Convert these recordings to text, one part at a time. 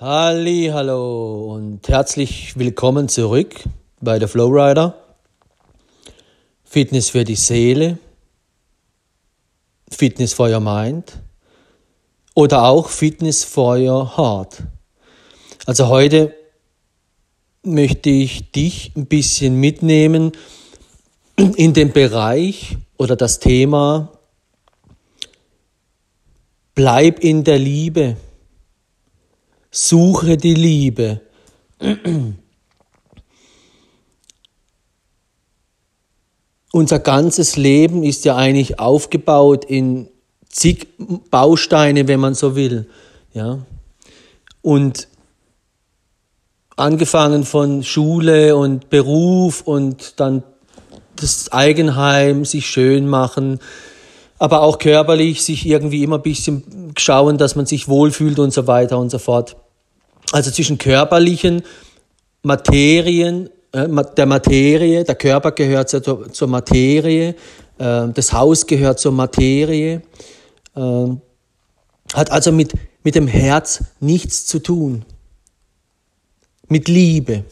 Halli, hallo und herzlich willkommen zurück bei der Flowrider. Fitness für die Seele, Fitness for your mind oder auch Fitness for your heart. Also heute möchte ich dich ein bisschen mitnehmen in den Bereich oder das Thema Bleib in der Liebe. Suche die Liebe. Unser ganzes Leben ist ja eigentlich aufgebaut in zig Bausteine, wenn man so will. Ja? Und angefangen von Schule und Beruf und dann das Eigenheim, sich schön machen, aber auch körperlich sich irgendwie immer ein bisschen schauen, dass man sich wohlfühlt und so weiter und so fort. Also zwischen körperlichen Materien, äh, der Materie, der Körper gehört zur, Materie, äh, das Haus gehört zur Materie, äh, hat also mit, mit dem Herz nichts zu tun. Mit Liebe.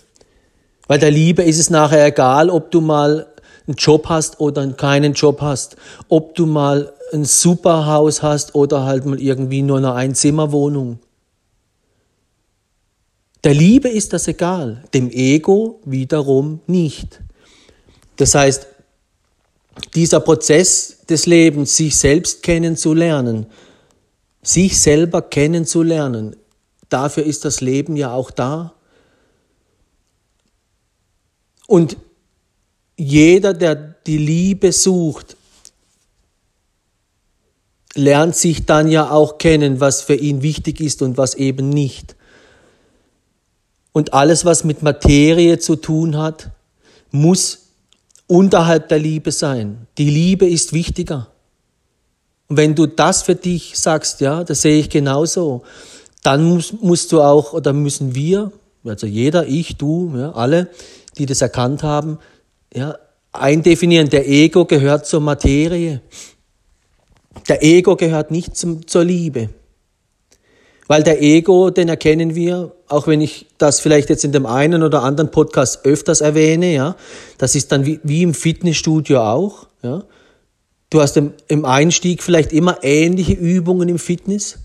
Weil der Liebe ist es nachher egal, ob du mal einen Job hast oder keinen Job hast, ob du mal ein Superhaus hast oder halt mal irgendwie nur eine Einzimmerwohnung. Der Liebe ist das egal, dem Ego wiederum nicht. Das heißt, dieser Prozess des Lebens, sich selbst kennenzulernen, sich selber kennenzulernen, dafür ist das Leben ja auch da. Und jeder, der die Liebe sucht, lernt sich dann ja auch kennen, was für ihn wichtig ist und was eben nicht. Und alles, was mit Materie zu tun hat, muss unterhalb der Liebe sein. Die Liebe ist wichtiger. Und wenn du das für dich sagst, ja, das sehe ich genauso, dann musst, musst du auch, oder müssen wir, also jeder, ich, du, ja, alle, die das erkannt haben, ja, eindefinieren. Der Ego gehört zur Materie. Der Ego gehört nicht zum, zur Liebe. Weil der Ego, den erkennen wir, auch wenn ich das vielleicht jetzt in dem einen oder anderen Podcast öfters erwähne, ja, das ist dann wie, wie im Fitnessstudio auch, ja. Du hast im, im Einstieg vielleicht immer ähnliche Übungen im Fitness,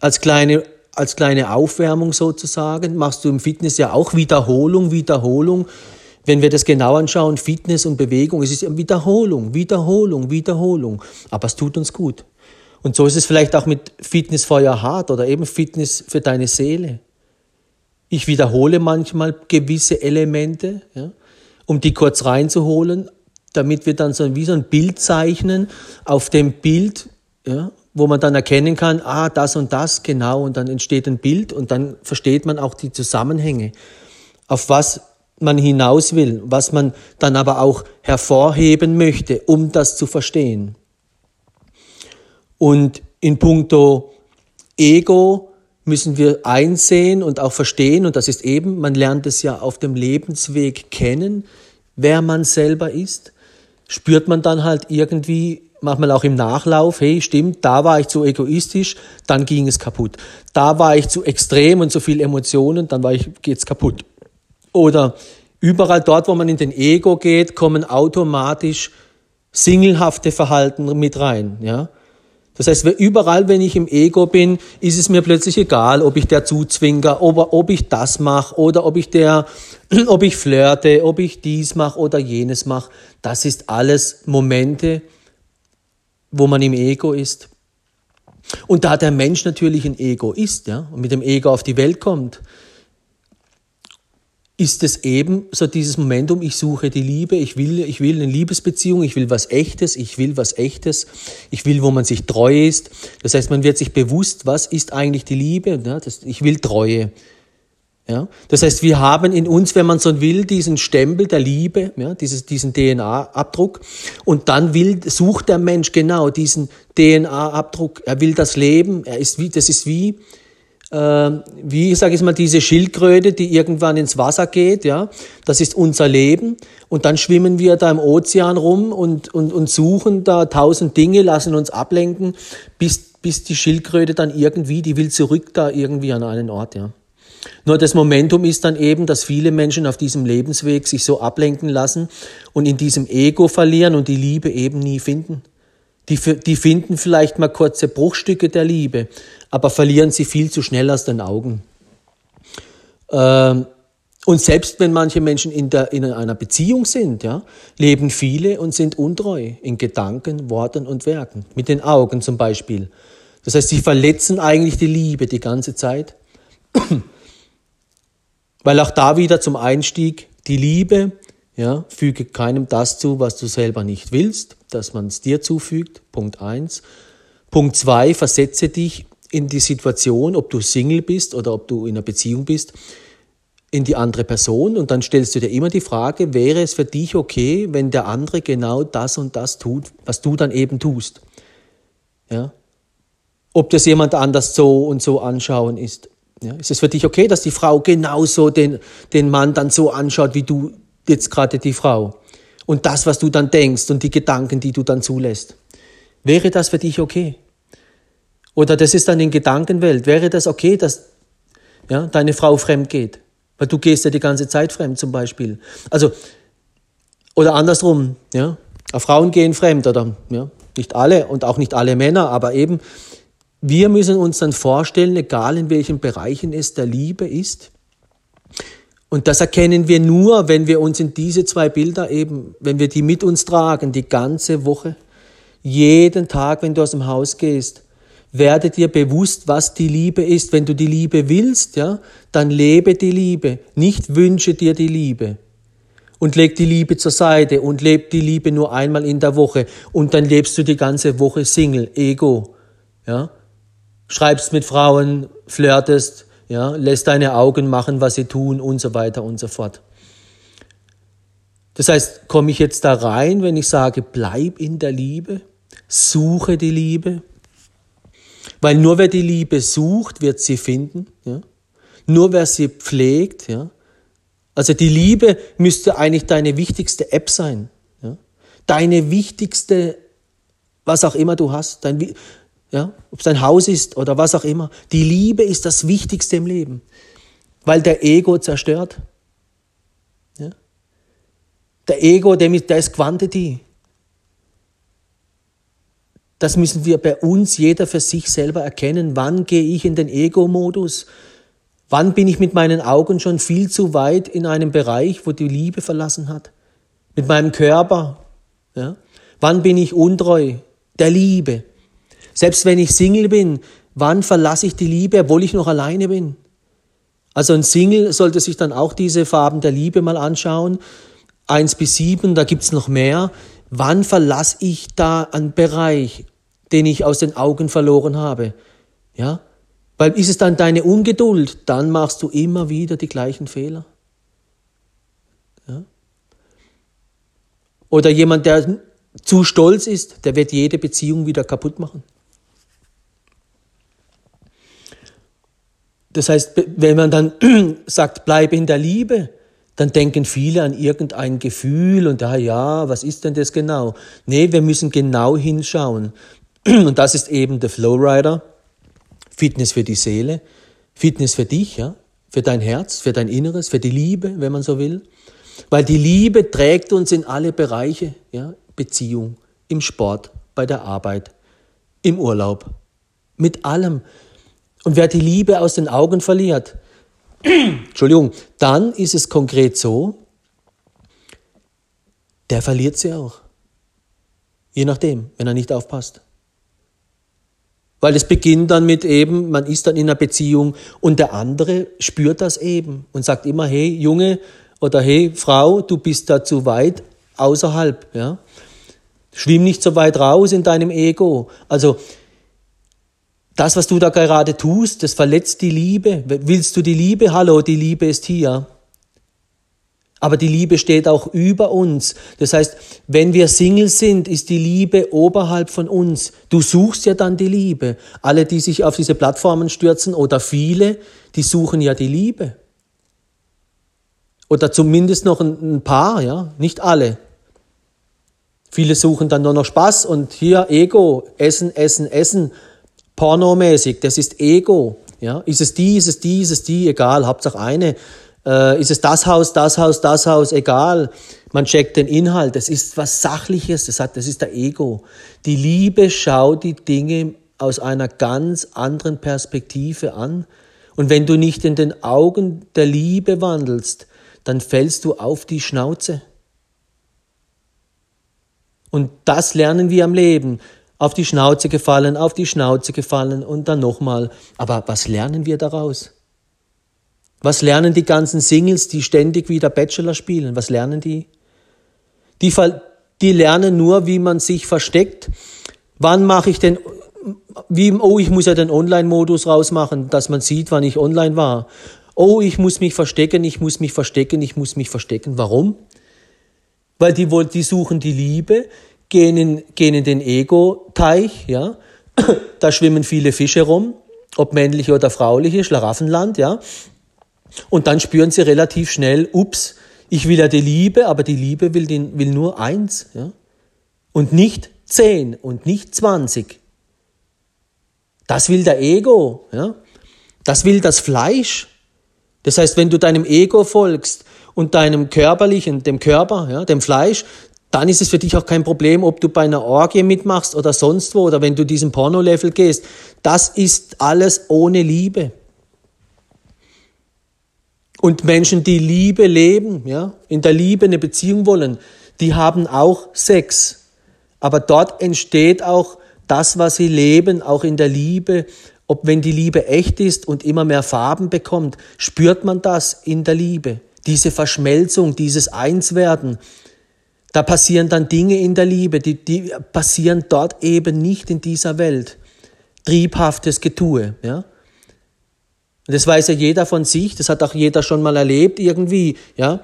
als kleine, als kleine Aufwärmung sozusagen, machst du im Fitness ja auch Wiederholung, Wiederholung, wenn wir das genau anschauen, Fitness und Bewegung, es ist Wiederholung, Wiederholung, Wiederholung. Aber es tut uns gut. Und so ist es vielleicht auch mit Fitness for your heart oder eben Fitness für deine Seele. Ich wiederhole manchmal gewisse Elemente, ja, um die kurz reinzuholen, damit wir dann so wie so ein Bild zeichnen. Auf dem Bild, ja, wo man dann erkennen kann, ah, das und das, genau, und dann entsteht ein Bild und dann versteht man auch die Zusammenhänge. Auf was man hinaus will, was man dann aber auch hervorheben möchte, um das zu verstehen. Und in puncto Ego müssen wir einsehen und auch verstehen, und das ist eben, man lernt es ja auf dem Lebensweg kennen, wer man selber ist, spürt man dann halt irgendwie, manchmal auch im Nachlauf, hey, stimmt, da war ich zu egoistisch, dann ging es kaputt. Da war ich zu extrem und zu viel Emotionen, dann war ich, geht's kaputt. Oder überall dort, wo man in den Ego geht, kommen automatisch singelhafte Verhalten mit rein, ja. Das heißt, überall, wenn ich im Ego bin, ist es mir plötzlich egal, ob ich der zuzwinker, ob, ob ich das mache oder ob ich der, ob ich flirte, ob ich dies mache oder jenes mache. Das ist alles Momente, wo man im Ego ist. Und da der Mensch natürlich ein Ego ist, ja, und mit dem Ego auf die Welt kommt, ist es eben so dieses Momentum, ich suche die Liebe, ich will, ich will eine Liebesbeziehung, ich will was Echtes, ich will was Echtes, ich will, wo man sich treu ist. Das heißt, man wird sich bewusst, was ist eigentlich die Liebe? Ja, das, ich will Treue. Ja? Das heißt, wir haben in uns, wenn man so will, diesen Stempel der Liebe, ja, dieses, diesen DNA-Abdruck. Und dann will, sucht der Mensch genau diesen DNA-Abdruck. Er will das Leben. Er ist wie, das ist wie, wie sage ich mal, diese Schildkröte, die irgendwann ins Wasser geht, ja, das ist unser Leben. Und dann schwimmen wir da im Ozean rum und, und, und suchen da tausend Dinge, lassen uns ablenken, bis, bis die Schildkröte dann irgendwie, die will zurück da irgendwie an einen Ort, ja. Nur das Momentum ist dann eben, dass viele Menschen auf diesem Lebensweg sich so ablenken lassen und in diesem Ego verlieren und die Liebe eben nie finden. Die, die finden vielleicht mal kurze Bruchstücke der Liebe, aber verlieren sie viel zu schnell aus den Augen. Ähm, und selbst wenn manche Menschen in, der, in einer Beziehung sind, ja, leben viele und sind untreu in Gedanken, Worten und Werken. Mit den Augen zum Beispiel. Das heißt, sie verletzen eigentlich die Liebe die ganze Zeit. Weil auch da wieder zum Einstieg die Liebe, ja, füge keinem das zu, was du selber nicht willst, dass man es dir zufügt. Punkt eins. Punkt zwei, versetze dich in die Situation, ob du Single bist oder ob du in einer Beziehung bist in die andere Person und dann stellst du dir immer die Frage, wäre es für dich okay, wenn der andere genau das und das tut, was du dann eben tust? Ja? Ob das jemand anders so und so anschauen ist. Ja? Ist es für dich okay, dass die Frau genauso den, den Mann dann so anschaut, wie du jetzt gerade die Frau? Und das, was du dann denkst und die Gedanken, die du dann zulässt. Wäre das für dich okay? Oder das ist dann in Gedankenwelt. Wäre das okay, dass ja, deine Frau fremd geht? Weil du gehst ja die ganze Zeit fremd zum Beispiel. Also, oder andersrum, ja. Frauen gehen fremd, oder ja, nicht alle und auch nicht alle Männer, aber eben, wir müssen uns dann vorstellen, egal in welchen Bereichen es der Liebe ist, und das erkennen wir nur, wenn wir uns in diese zwei Bilder eben, wenn wir die mit uns tragen, die ganze Woche, jeden Tag, wenn du aus dem Haus gehst, werde dir bewusst, was die Liebe ist. Wenn du die Liebe willst, ja, dann lebe die Liebe. Nicht wünsche dir die Liebe. Und leg die Liebe zur Seite und leb die Liebe nur einmal in der Woche. Und dann lebst du die ganze Woche Single, Ego, ja. Schreibst mit Frauen, flirtest, ja, lässt deine Augen machen, was sie tun und so weiter und so fort. Das heißt, komme ich jetzt da rein, wenn ich sage, bleib in der Liebe, suche die Liebe, weil nur wer die Liebe sucht, wird sie finden. Ja? Nur wer sie pflegt. Ja? Also die Liebe müsste eigentlich deine wichtigste App sein. Ja? Deine wichtigste, was auch immer du hast. Dein, ja? Ob es dein Haus ist oder was auch immer. Die Liebe ist das Wichtigste im Leben. Weil der Ego zerstört. Ja? Der Ego, der, ist Quantity. Das müssen wir bei uns jeder für sich selber erkennen. Wann gehe ich in den Ego-Modus? Wann bin ich mit meinen Augen schon viel zu weit in einem Bereich, wo die Liebe verlassen hat? Mit meinem Körper? Ja? Wann bin ich untreu? Der Liebe. Selbst wenn ich Single bin, wann verlasse ich die Liebe, obwohl ich noch alleine bin? Also ein Single sollte sich dann auch diese Farben der Liebe mal anschauen. Eins bis sieben, da gibt's noch mehr. Wann verlasse ich da einen Bereich? Den ich aus den Augen verloren habe. Ja? Weil ist es dann deine Ungeduld, dann machst du immer wieder die gleichen Fehler. Ja? Oder jemand, der zu stolz ist, der wird jede Beziehung wieder kaputt machen. Das heißt, wenn man dann sagt, bleib in der Liebe, dann denken viele an irgendein Gefühl und ah ja, was ist denn das genau? Nee, wir müssen genau hinschauen. Und das ist eben der Flowrider. Fitness für die Seele, Fitness für dich, ja, für dein Herz, für dein Inneres, für die Liebe, wenn man so will. Weil die Liebe trägt uns in alle Bereiche, ja, Beziehung, im Sport, bei der Arbeit, im Urlaub, mit allem. Und wer die Liebe aus den Augen verliert, Entschuldigung, dann ist es konkret so, der verliert sie auch. Je nachdem, wenn er nicht aufpasst. Weil es beginnt dann mit eben, man ist dann in einer Beziehung und der andere spürt das eben und sagt immer, hey Junge oder hey Frau, du bist da zu weit außerhalb, ja. Schwimm nicht so weit raus in deinem Ego. Also, das, was du da gerade tust, das verletzt die Liebe. Willst du die Liebe? Hallo, die Liebe ist hier. Aber die Liebe steht auch über uns. Das heißt, wenn wir Single sind, ist die Liebe oberhalb von uns. Du suchst ja dann die Liebe. Alle, die sich auf diese Plattformen stürzen oder viele, die suchen ja die Liebe. Oder zumindest noch ein, paar, ja, nicht alle. Viele suchen dann nur noch Spaß und hier Ego, Essen, Essen, Essen. pornomäßig, das ist Ego. Ja? Ist es die, ist es die, ist es die, egal, Hauptsache eine. Äh, ist es das Haus, das Haus, das Haus, egal. Man checkt den Inhalt. Das ist was Sachliches, das, hat, das ist der Ego. Die Liebe schaut die Dinge aus einer ganz anderen Perspektive an. Und wenn du nicht in den Augen der Liebe wandelst, dann fällst du auf die Schnauze. Und das lernen wir am Leben. Auf die Schnauze gefallen, auf die Schnauze gefallen und dann nochmal. Aber was lernen wir daraus? Was lernen die ganzen Singles, die ständig wieder Bachelor spielen? Was lernen die? Die, die lernen nur, wie man sich versteckt. Wann mache ich denn, wie, oh, ich muss ja den Online-Modus rausmachen, dass man sieht, wann ich online war. Oh, ich muss mich verstecken, ich muss mich verstecken, ich muss mich verstecken. Warum? Weil die, die suchen die Liebe, gehen in, gehen in den Ego-Teich, ja. Da schwimmen viele Fische rum, ob männliche oder frauliche, Schlaraffenland, ja. Und dann spüren sie relativ schnell, ups, ich will ja die Liebe, aber die Liebe will, den, will nur eins. Ja? Und nicht zehn und nicht zwanzig. Das will der Ego. Ja? Das will das Fleisch. Das heißt, wenn du deinem Ego folgst und deinem körperlichen, dem Körper, ja, dem Fleisch, dann ist es für dich auch kein Problem, ob du bei einer Orgie mitmachst oder sonst wo oder wenn du diesen Porno-Level gehst. Das ist alles ohne Liebe. Und Menschen, die Liebe leben, ja, in der Liebe eine Beziehung wollen, die haben auch Sex. Aber dort entsteht auch das, was sie leben, auch in der Liebe. Ob wenn die Liebe echt ist und immer mehr Farben bekommt, spürt man das in der Liebe. Diese Verschmelzung, dieses Einswerden. Da passieren dann Dinge in der Liebe, die, die passieren dort eben nicht in dieser Welt. Triebhaftes Getue, ja. Das weiß ja jeder von sich, das hat auch jeder schon mal erlebt irgendwie, ja.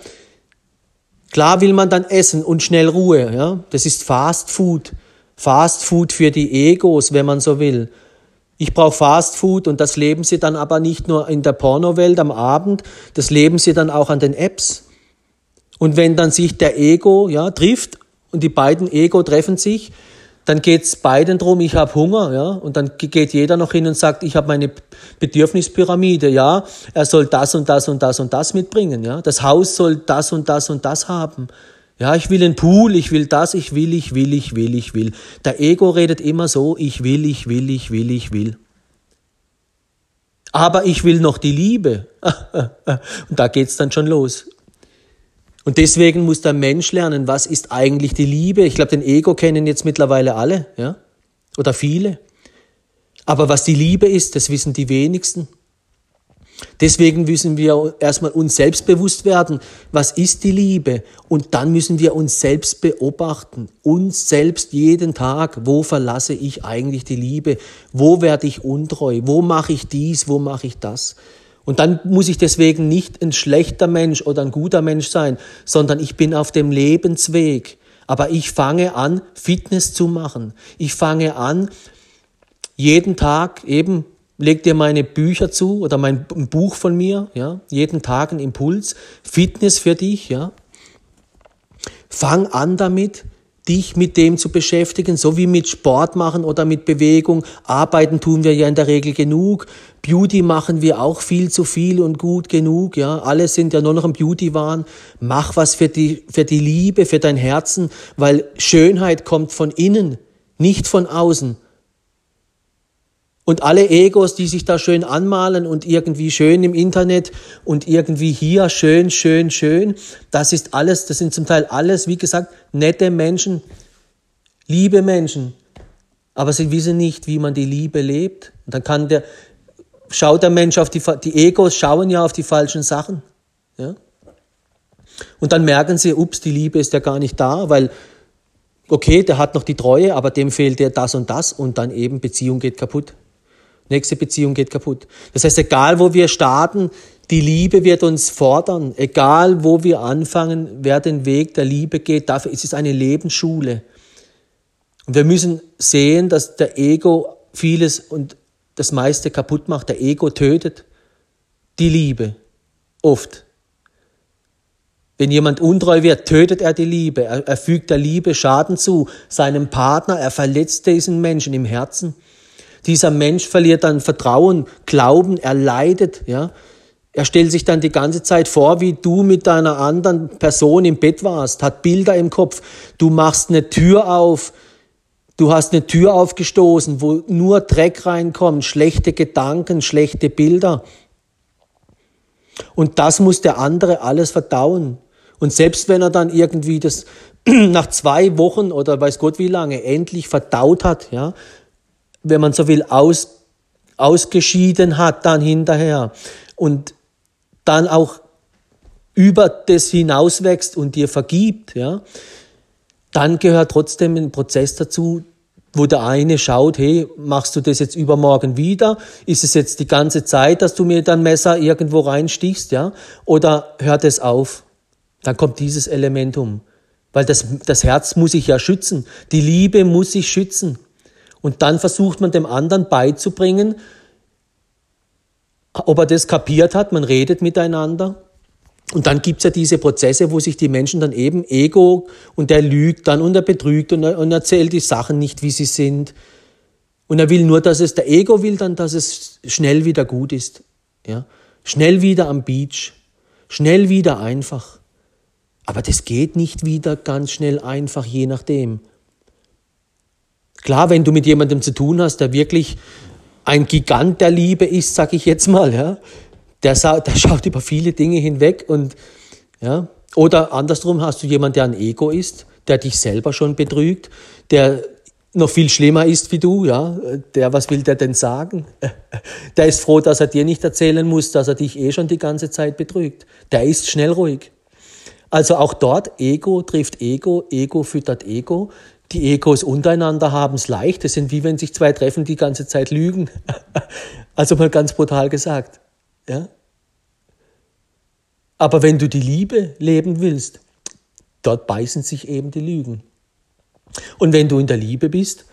Klar will man dann essen und schnell Ruhe, ja. Das ist Fast Food. Fast Food für die Egos, wenn man so will. Ich brauche Fast Food und das leben sie dann aber nicht nur in der Pornowelt am Abend, das leben sie dann auch an den Apps. Und wenn dann sich der Ego ja, trifft und die beiden Ego treffen sich, dann geht's beiden drum, ich habe Hunger, ja, und dann geht jeder noch hin und sagt, ich habe meine Bedürfnispyramide, ja, er soll das und das und das und das mitbringen, ja, das Haus soll das und das und das haben. Ja, ich will einen Pool, ich will das, ich will, ich will, ich will, ich will. Der Ego redet immer so, ich will, ich will, ich will, ich will. Aber ich will noch die Liebe. und da geht's dann schon los. Und deswegen muss der Mensch lernen, was ist eigentlich die Liebe. Ich glaube, den Ego kennen jetzt mittlerweile alle, ja, oder viele. Aber was die Liebe ist, das wissen die wenigsten. Deswegen müssen wir erstmal uns selbst bewusst werden, was ist die Liebe? Und dann müssen wir uns selbst beobachten, uns selbst jeden Tag, wo verlasse ich eigentlich die Liebe? Wo werde ich untreu? Wo mache ich dies? Wo mache ich das? Und dann muss ich deswegen nicht ein schlechter Mensch oder ein guter Mensch sein, sondern ich bin auf dem Lebensweg. Aber ich fange an, Fitness zu machen. Ich fange an, jeden Tag eben, leg dir meine Bücher zu oder mein Buch von mir, ja, jeden Tag ein Impuls, Fitness für dich, ja. Fang an damit, dich mit dem zu beschäftigen, so wie mit Sport machen oder mit Bewegung. Arbeiten tun wir ja in der Regel genug. Beauty machen wir auch viel zu viel und gut genug, ja. Alle sind ja nur noch im Beauty-Wahn. Mach was für die, für die Liebe, für dein Herzen, weil Schönheit kommt von innen, nicht von außen. Und alle Egos, die sich da schön anmalen und irgendwie schön im Internet und irgendwie hier schön, schön, schön, das ist alles, das sind zum Teil alles, wie gesagt, nette Menschen, liebe Menschen. Aber sie wissen nicht, wie man die Liebe lebt. Und dann kann der, schaut der Mensch auf die, die Egos schauen ja auf die falschen Sachen. Ja? Und dann merken sie, ups, die Liebe ist ja gar nicht da, weil, okay, der hat noch die Treue, aber dem fehlt ja das und das und dann eben Beziehung geht kaputt. Nächste Beziehung geht kaputt. Das heißt, egal wo wir starten, die Liebe wird uns fordern. Egal wo wir anfangen, wer den Weg der Liebe geht, dafür ist es eine Lebensschule. Und wir müssen sehen, dass der Ego vieles und das meiste kaputt macht. Der Ego tötet die Liebe. Oft. Wenn jemand untreu wird, tötet er die Liebe. Er, er fügt der Liebe Schaden zu. Seinem Partner, er verletzt diesen Menschen im Herzen. Dieser Mensch verliert dann Vertrauen, Glauben, er leidet, ja. Er stellt sich dann die ganze Zeit vor, wie du mit deiner anderen Person im Bett warst, hat Bilder im Kopf. Du machst eine Tür auf, du hast eine Tür aufgestoßen, wo nur Dreck reinkommt, schlechte Gedanken, schlechte Bilder. Und das muss der andere alles verdauen. Und selbst wenn er dann irgendwie das nach zwei Wochen oder weiß Gott wie lange endlich verdaut hat, ja, wenn man so will, aus, ausgeschieden hat dann hinterher und dann auch über das hinauswächst und dir vergibt, ja, dann gehört trotzdem ein Prozess dazu, wo der eine schaut, hey, machst du das jetzt übermorgen wieder? Ist es jetzt die ganze Zeit, dass du mir dein Messer irgendwo reinstichst, ja? Oder hört es auf? Dann kommt dieses Element um. Weil das, das Herz muss sich ja schützen. Die Liebe muss sich schützen. Und dann versucht man dem anderen beizubringen, ob er das kapiert hat, man redet miteinander. Und dann gibt's ja diese Prozesse, wo sich die Menschen dann eben Ego und der lügt dann und er betrügt und er, und erzählt die Sachen nicht, wie sie sind. Und er will nur, dass es, der Ego will dann, dass es schnell wieder gut ist. Ja? Schnell wieder am Beach. Schnell wieder einfach. Aber das geht nicht wieder ganz schnell einfach, je nachdem. Klar, wenn du mit jemandem zu tun hast, der wirklich ein Gigant der Liebe ist, sag ich jetzt mal, ja, der, der schaut über viele Dinge hinweg und ja, oder andersrum hast du jemanden, der ein Ego ist, der dich selber schon betrügt, der noch viel schlimmer ist wie du, ja, der, was will der denn sagen? Der ist froh, dass er dir nicht erzählen muss, dass er dich eh schon die ganze Zeit betrügt. Der ist schnell ruhig. Also auch dort, Ego trifft Ego, Ego füttert Ego. Die Egos untereinander haben es leicht. Das sind wie wenn sich zwei treffen, die ganze Zeit lügen. Also mal ganz brutal gesagt. Ja? Aber wenn du die Liebe leben willst, dort beißen sich eben die Lügen. Und wenn du in der Liebe bist,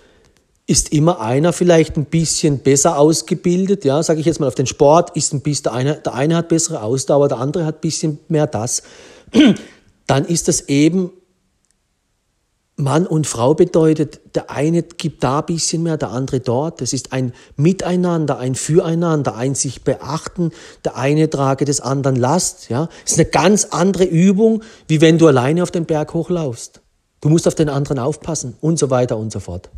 ist immer einer vielleicht ein bisschen besser ausgebildet, ja, sage ich jetzt mal auf den Sport, ist ein bisschen, der eine, der eine hat bessere Ausdauer, der andere hat ein bisschen mehr das dann ist das eben Mann und Frau bedeutet, der eine gibt da ein bisschen mehr, der andere dort. Das ist ein Miteinander, ein Füreinander, ein sich beachten. Der eine trage des anderen Last. Ja, das ist eine ganz andere Übung, wie wenn du alleine auf den Berg hochlaufst. Du musst auf den anderen aufpassen und so weiter und so fort.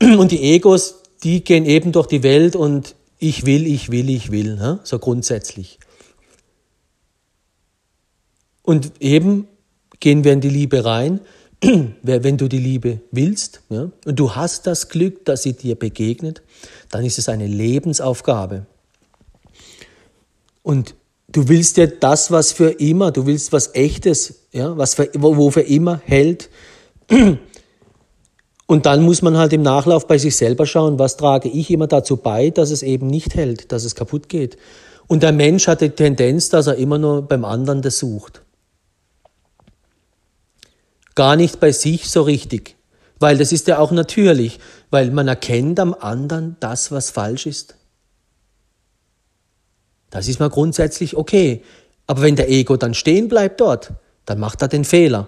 Und die Egos, die gehen eben durch die Welt und ich will, ich will, ich will, ne? so grundsätzlich. Und eben gehen wir in die Liebe rein, wenn du die Liebe willst ja, und du hast das Glück, dass sie dir begegnet, dann ist es eine Lebensaufgabe. Und du willst ja das, was für immer, du willst was Echtes, ja, was für, wo für immer hält. Und dann muss man halt im Nachlauf bei sich selber schauen, was trage ich immer dazu bei, dass es eben nicht hält, dass es kaputt geht. Und der Mensch hat die Tendenz, dass er immer nur beim anderen das sucht gar nicht bei sich so richtig. Weil das ist ja auch natürlich, weil man erkennt am anderen das, was falsch ist. Das ist mal grundsätzlich okay. Aber wenn der Ego dann stehen bleibt dort, dann macht er den Fehler.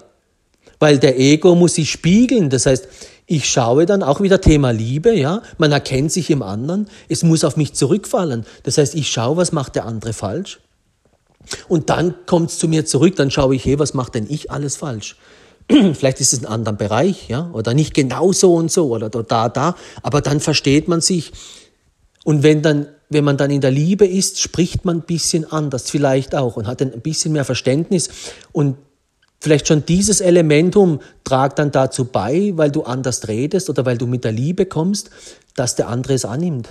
Weil der Ego muss sich spiegeln. Das heißt, ich schaue dann auch wieder Thema Liebe, ja. Man erkennt sich im anderen. Es muss auf mich zurückfallen. Das heißt, ich schaue, was macht der andere falsch. Und dann kommt es zu mir zurück. Dann schaue ich, hey, was macht denn ich alles falsch? vielleicht ist es ein anderer Bereich, ja, oder nicht genau so und so oder da, da, aber dann versteht man sich. Und wenn dann, wenn man dann in der Liebe ist, spricht man ein bisschen anders vielleicht auch und hat ein bisschen mehr Verständnis und vielleicht schon dieses Elementum tragt dann dazu bei, weil du anders redest oder weil du mit der Liebe kommst, dass der andere es annimmt.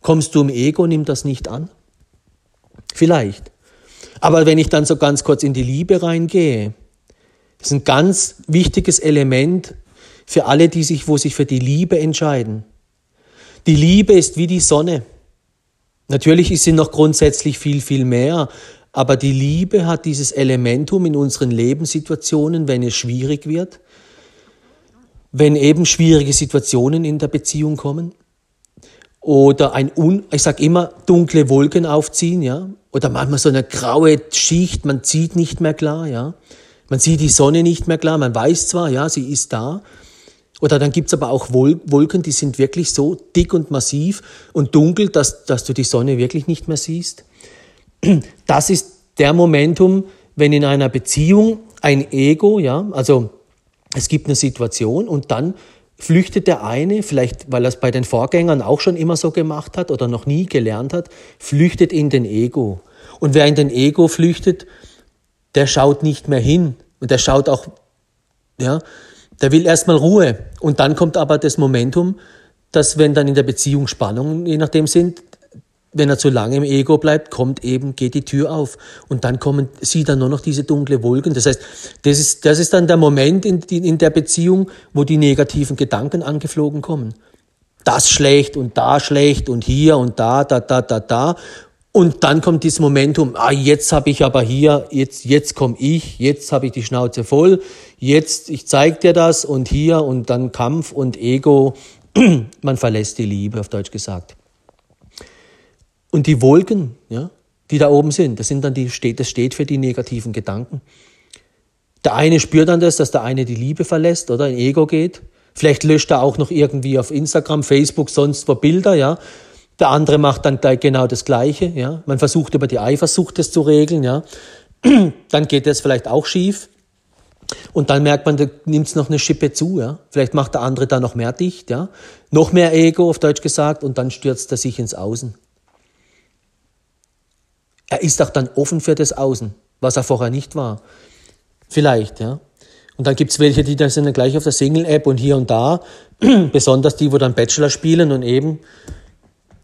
Kommst du im Ego, nimm das nicht an? Vielleicht. Aber wenn ich dann so ganz kurz in die Liebe reingehe, das ist ein ganz wichtiges Element für alle, die sich, wo sich für die Liebe entscheiden. Die Liebe ist wie die Sonne. Natürlich ist sie noch grundsätzlich viel, viel mehr, aber die Liebe hat dieses Elementum in unseren Lebenssituationen, wenn es schwierig wird, wenn eben schwierige Situationen in der Beziehung kommen oder ein, un, ich sag immer, dunkle Wolken aufziehen, ja, oder manchmal so eine graue Schicht, man sieht nicht mehr klar, ja. Man sieht die Sonne nicht mehr klar, man weiß zwar, ja, sie ist da, Oder dann gibt's aber auch Wolken, die sind wirklich so dick und massiv und dunkel, dass, dass du die Sonne wirklich nicht mehr siehst. Das ist der Momentum, wenn in einer Beziehung ein Ego, ja, also es gibt eine Situation und dann flüchtet der eine, vielleicht weil er es bei den Vorgängern auch schon immer so gemacht hat oder noch nie gelernt hat, flüchtet in den Ego. Und wer in den Ego flüchtet, der schaut nicht mehr hin und der schaut auch, ja, der will erstmal Ruhe. Und dann kommt aber das Momentum, dass wenn dann in der Beziehung Spannungen je nachdem sind, wenn er zu lange im Ego bleibt, kommt eben, geht die Tür auf. Und dann kommen, sieht er nur noch diese dunkle Wolken. Das heißt, das ist, das ist dann der Moment in, in der Beziehung, wo die negativen Gedanken angeflogen kommen. Das schlecht und da schlecht und hier und da, da, da, da, da. Und dann kommt dieses Momentum, ah, jetzt habe ich aber hier, jetzt, jetzt komme ich, jetzt habe ich die Schnauze voll, jetzt, ich zeig dir das und hier und dann Kampf und Ego. Man verlässt die Liebe, auf Deutsch gesagt. Und die Wolken, ja, die da oben sind, das sind dann die, das steht für die negativen Gedanken. Der eine spürt dann das, dass der eine die Liebe verlässt oder ein Ego geht. Vielleicht löscht er auch noch irgendwie auf Instagram, Facebook, sonst wo Bilder, ja. Der andere macht dann genau das Gleiche, ja. Man versucht über die Eifersucht das zu regeln, ja. Dann geht das vielleicht auch schief. Und dann merkt man, da nimmt es noch eine Schippe zu, ja. Vielleicht macht der andere da noch mehr dicht, ja. Noch mehr Ego, auf Deutsch gesagt, und dann stürzt er sich ins Außen. Er ist auch dann offen für das Außen, was er vorher nicht war. Vielleicht, ja. Und dann gibt's welche, die da sind dann gleich auf der Single-App und hier und da, besonders die, wo dann Bachelor spielen und eben,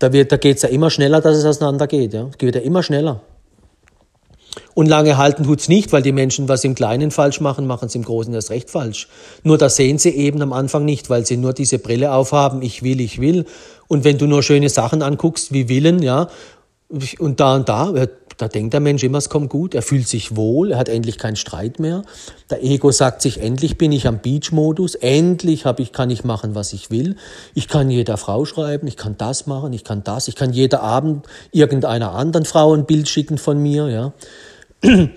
da, wird, da geht's ja immer schneller, dass es auseinandergeht. Ja. Es geht ja immer schneller. Und lange halten tut's nicht, weil die Menschen was im Kleinen falsch machen, machen es im Großen erst recht falsch. Nur das sehen sie eben am Anfang nicht, weil sie nur diese Brille aufhaben, ich will, ich will. Und wenn du nur schöne Sachen anguckst, wie Willen, ja, und da und da, da denkt der Mensch immer, es kommt gut, er fühlt sich wohl, er hat endlich keinen Streit mehr. Der Ego sagt sich, endlich bin ich am Beach-Modus, endlich hab ich, kann ich machen, was ich will. Ich kann jeder Frau schreiben, ich kann das machen, ich kann das, ich kann jeder Abend irgendeiner anderen Frau ein Bild schicken von mir. Ja.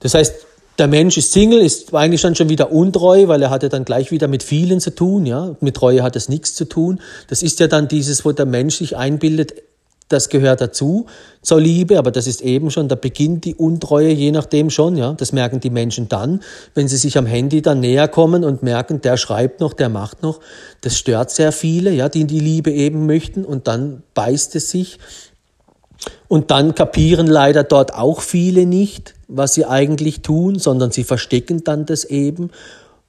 Das heißt, der Mensch ist Single, ist eigentlich dann schon wieder untreu, weil er hatte dann gleich wieder mit vielen zu tun, ja. Mit Treue hat es nichts zu tun. Das ist ja dann dieses, wo der Mensch sich einbildet, das gehört dazu zur Liebe, aber das ist eben schon, da beginnt die Untreue, je nachdem schon, ja. Das merken die Menschen dann, wenn sie sich am Handy dann näher kommen und merken, der schreibt noch, der macht noch. Das stört sehr viele, ja, die die Liebe eben möchten und dann beißt es sich. Und dann kapieren leider dort auch viele nicht, was sie eigentlich tun, sondern sie verstecken dann das eben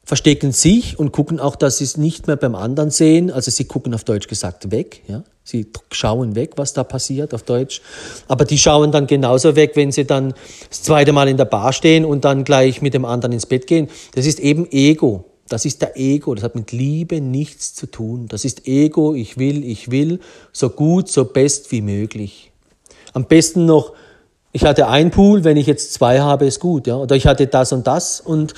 verstecken sich und gucken auch, dass sie es nicht mehr beim anderen sehen. Also sie gucken auf Deutsch gesagt weg. Ja? Sie schauen weg, was da passiert auf Deutsch. Aber die schauen dann genauso weg, wenn sie dann das zweite Mal in der Bar stehen und dann gleich mit dem anderen ins Bett gehen. Das ist eben Ego. Das ist der Ego. Das hat mit Liebe nichts zu tun. Das ist Ego. Ich will, ich will. So gut, so best wie möglich. Am besten noch, ich hatte ein Pool, wenn ich jetzt zwei habe, ist gut. Ja? Oder ich hatte das und das und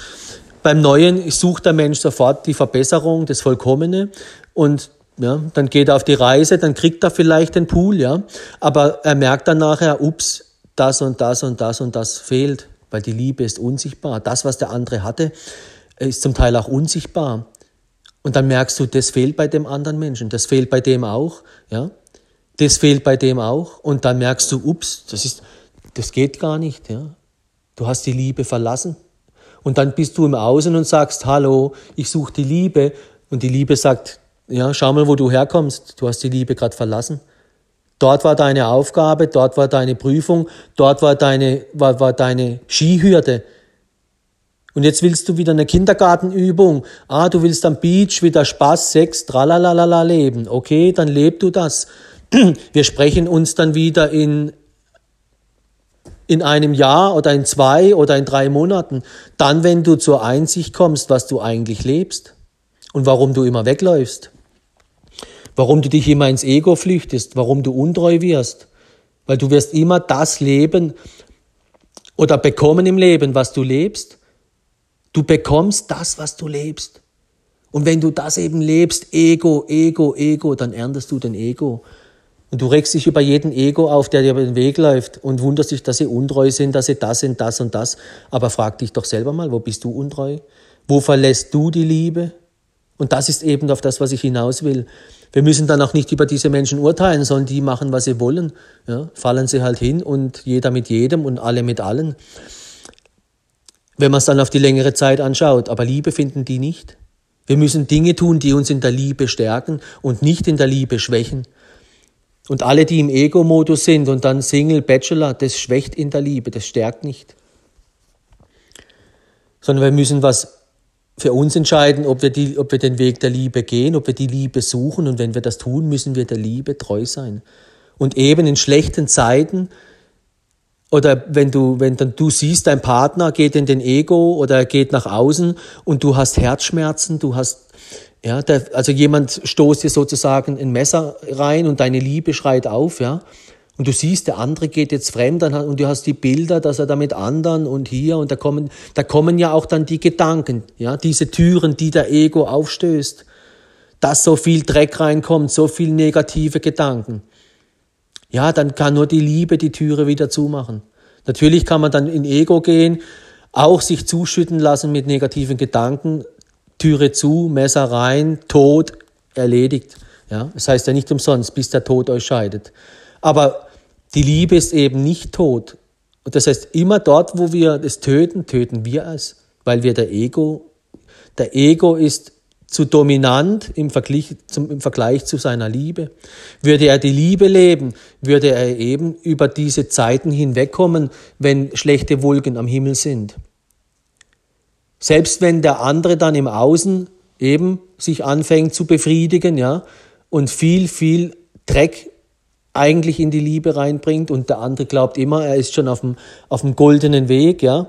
beim Neuen sucht der Mensch sofort die Verbesserung, das Vollkommene und ja, dann geht er auf die Reise, dann kriegt er vielleicht den Pool, ja, aber er merkt dann nachher, ups, das und das und das und das fehlt, weil die Liebe ist unsichtbar. Das, was der andere hatte, ist zum Teil auch unsichtbar. Und dann merkst du, das fehlt bei dem anderen Menschen, das fehlt bei dem auch, ja, das fehlt bei dem auch. Und dann merkst du, ups, das ist, das geht gar nicht, ja. Du hast die Liebe verlassen. Und dann bist du im Außen und sagst, hallo, ich suche die Liebe. Und die Liebe sagt, ja, schau mal, wo du herkommst. Du hast die Liebe gerade verlassen. Dort war deine Aufgabe, dort war deine Prüfung, dort war deine, war, war deine Skihürde. Und jetzt willst du wieder eine Kindergartenübung. Ah, du willst am Beach wieder Spaß, Sex, tralalala leben. Okay, dann leb du das. Wir sprechen uns dann wieder in in einem Jahr oder in zwei oder in drei Monaten, dann, wenn du zur Einsicht kommst, was du eigentlich lebst und warum du immer wegläufst, warum du dich immer ins Ego flüchtest, warum du untreu wirst, weil du wirst immer das leben oder bekommen im Leben, was du lebst. Du bekommst das, was du lebst. Und wenn du das eben lebst, Ego, Ego, Ego, dann erntest du den Ego. Und du regst dich über jeden Ego auf, der dir über den Weg läuft und wunderst dich, dass sie untreu sind, dass sie das sind, das und das. Aber frag dich doch selber mal, wo bist du untreu? Wo verlässt du die Liebe? Und das ist eben auf das, was ich hinaus will. Wir müssen dann auch nicht über diese Menschen urteilen, sondern die machen, was sie wollen. Ja, fallen sie halt hin und jeder mit jedem und alle mit allen. Wenn man es dann auf die längere Zeit anschaut. Aber Liebe finden die nicht. Wir müssen Dinge tun, die uns in der Liebe stärken und nicht in der Liebe schwächen. Und alle, die im Ego-Modus sind und dann Single, Bachelor, das schwächt in der Liebe, das stärkt nicht. Sondern wir müssen was für uns entscheiden, ob wir, die, ob wir den Weg der Liebe gehen, ob wir die Liebe suchen. Und wenn wir das tun, müssen wir der Liebe treu sein. Und eben in schlechten Zeiten oder wenn du, wenn dann du siehst, dein Partner geht in den Ego oder er geht nach außen und du hast Herzschmerzen, du hast, ja, der, also jemand stoßt dir sozusagen ein Messer rein und deine Liebe schreit auf, ja. Und du siehst, der andere geht jetzt fremd und du hast die Bilder, dass er da mit anderen und hier und da kommen, da kommen ja auch dann die Gedanken, ja, diese Türen, die der Ego aufstößt, dass so viel Dreck reinkommt, so viel negative Gedanken. Ja, dann kann nur die Liebe die Türe wieder zumachen. Natürlich kann man dann in Ego gehen, auch sich zuschütten lassen mit negativen Gedanken, Türe zu, Messer rein, Tod, erledigt. Ja, das heißt ja nicht umsonst, bis der Tod euch scheidet. Aber die Liebe ist eben nicht tot. Und das heißt, immer dort, wo wir es töten, töten wir es, weil wir der Ego, der Ego ist zu dominant im Vergleich, zum, im Vergleich zu seiner Liebe. Würde er die Liebe leben, würde er eben über diese Zeiten hinwegkommen, wenn schlechte Wolken am Himmel sind. Selbst wenn der andere dann im Außen eben sich anfängt zu befriedigen, ja, und viel, viel Dreck eigentlich in die Liebe reinbringt und der andere glaubt immer, er ist schon auf dem, auf dem goldenen Weg, ja,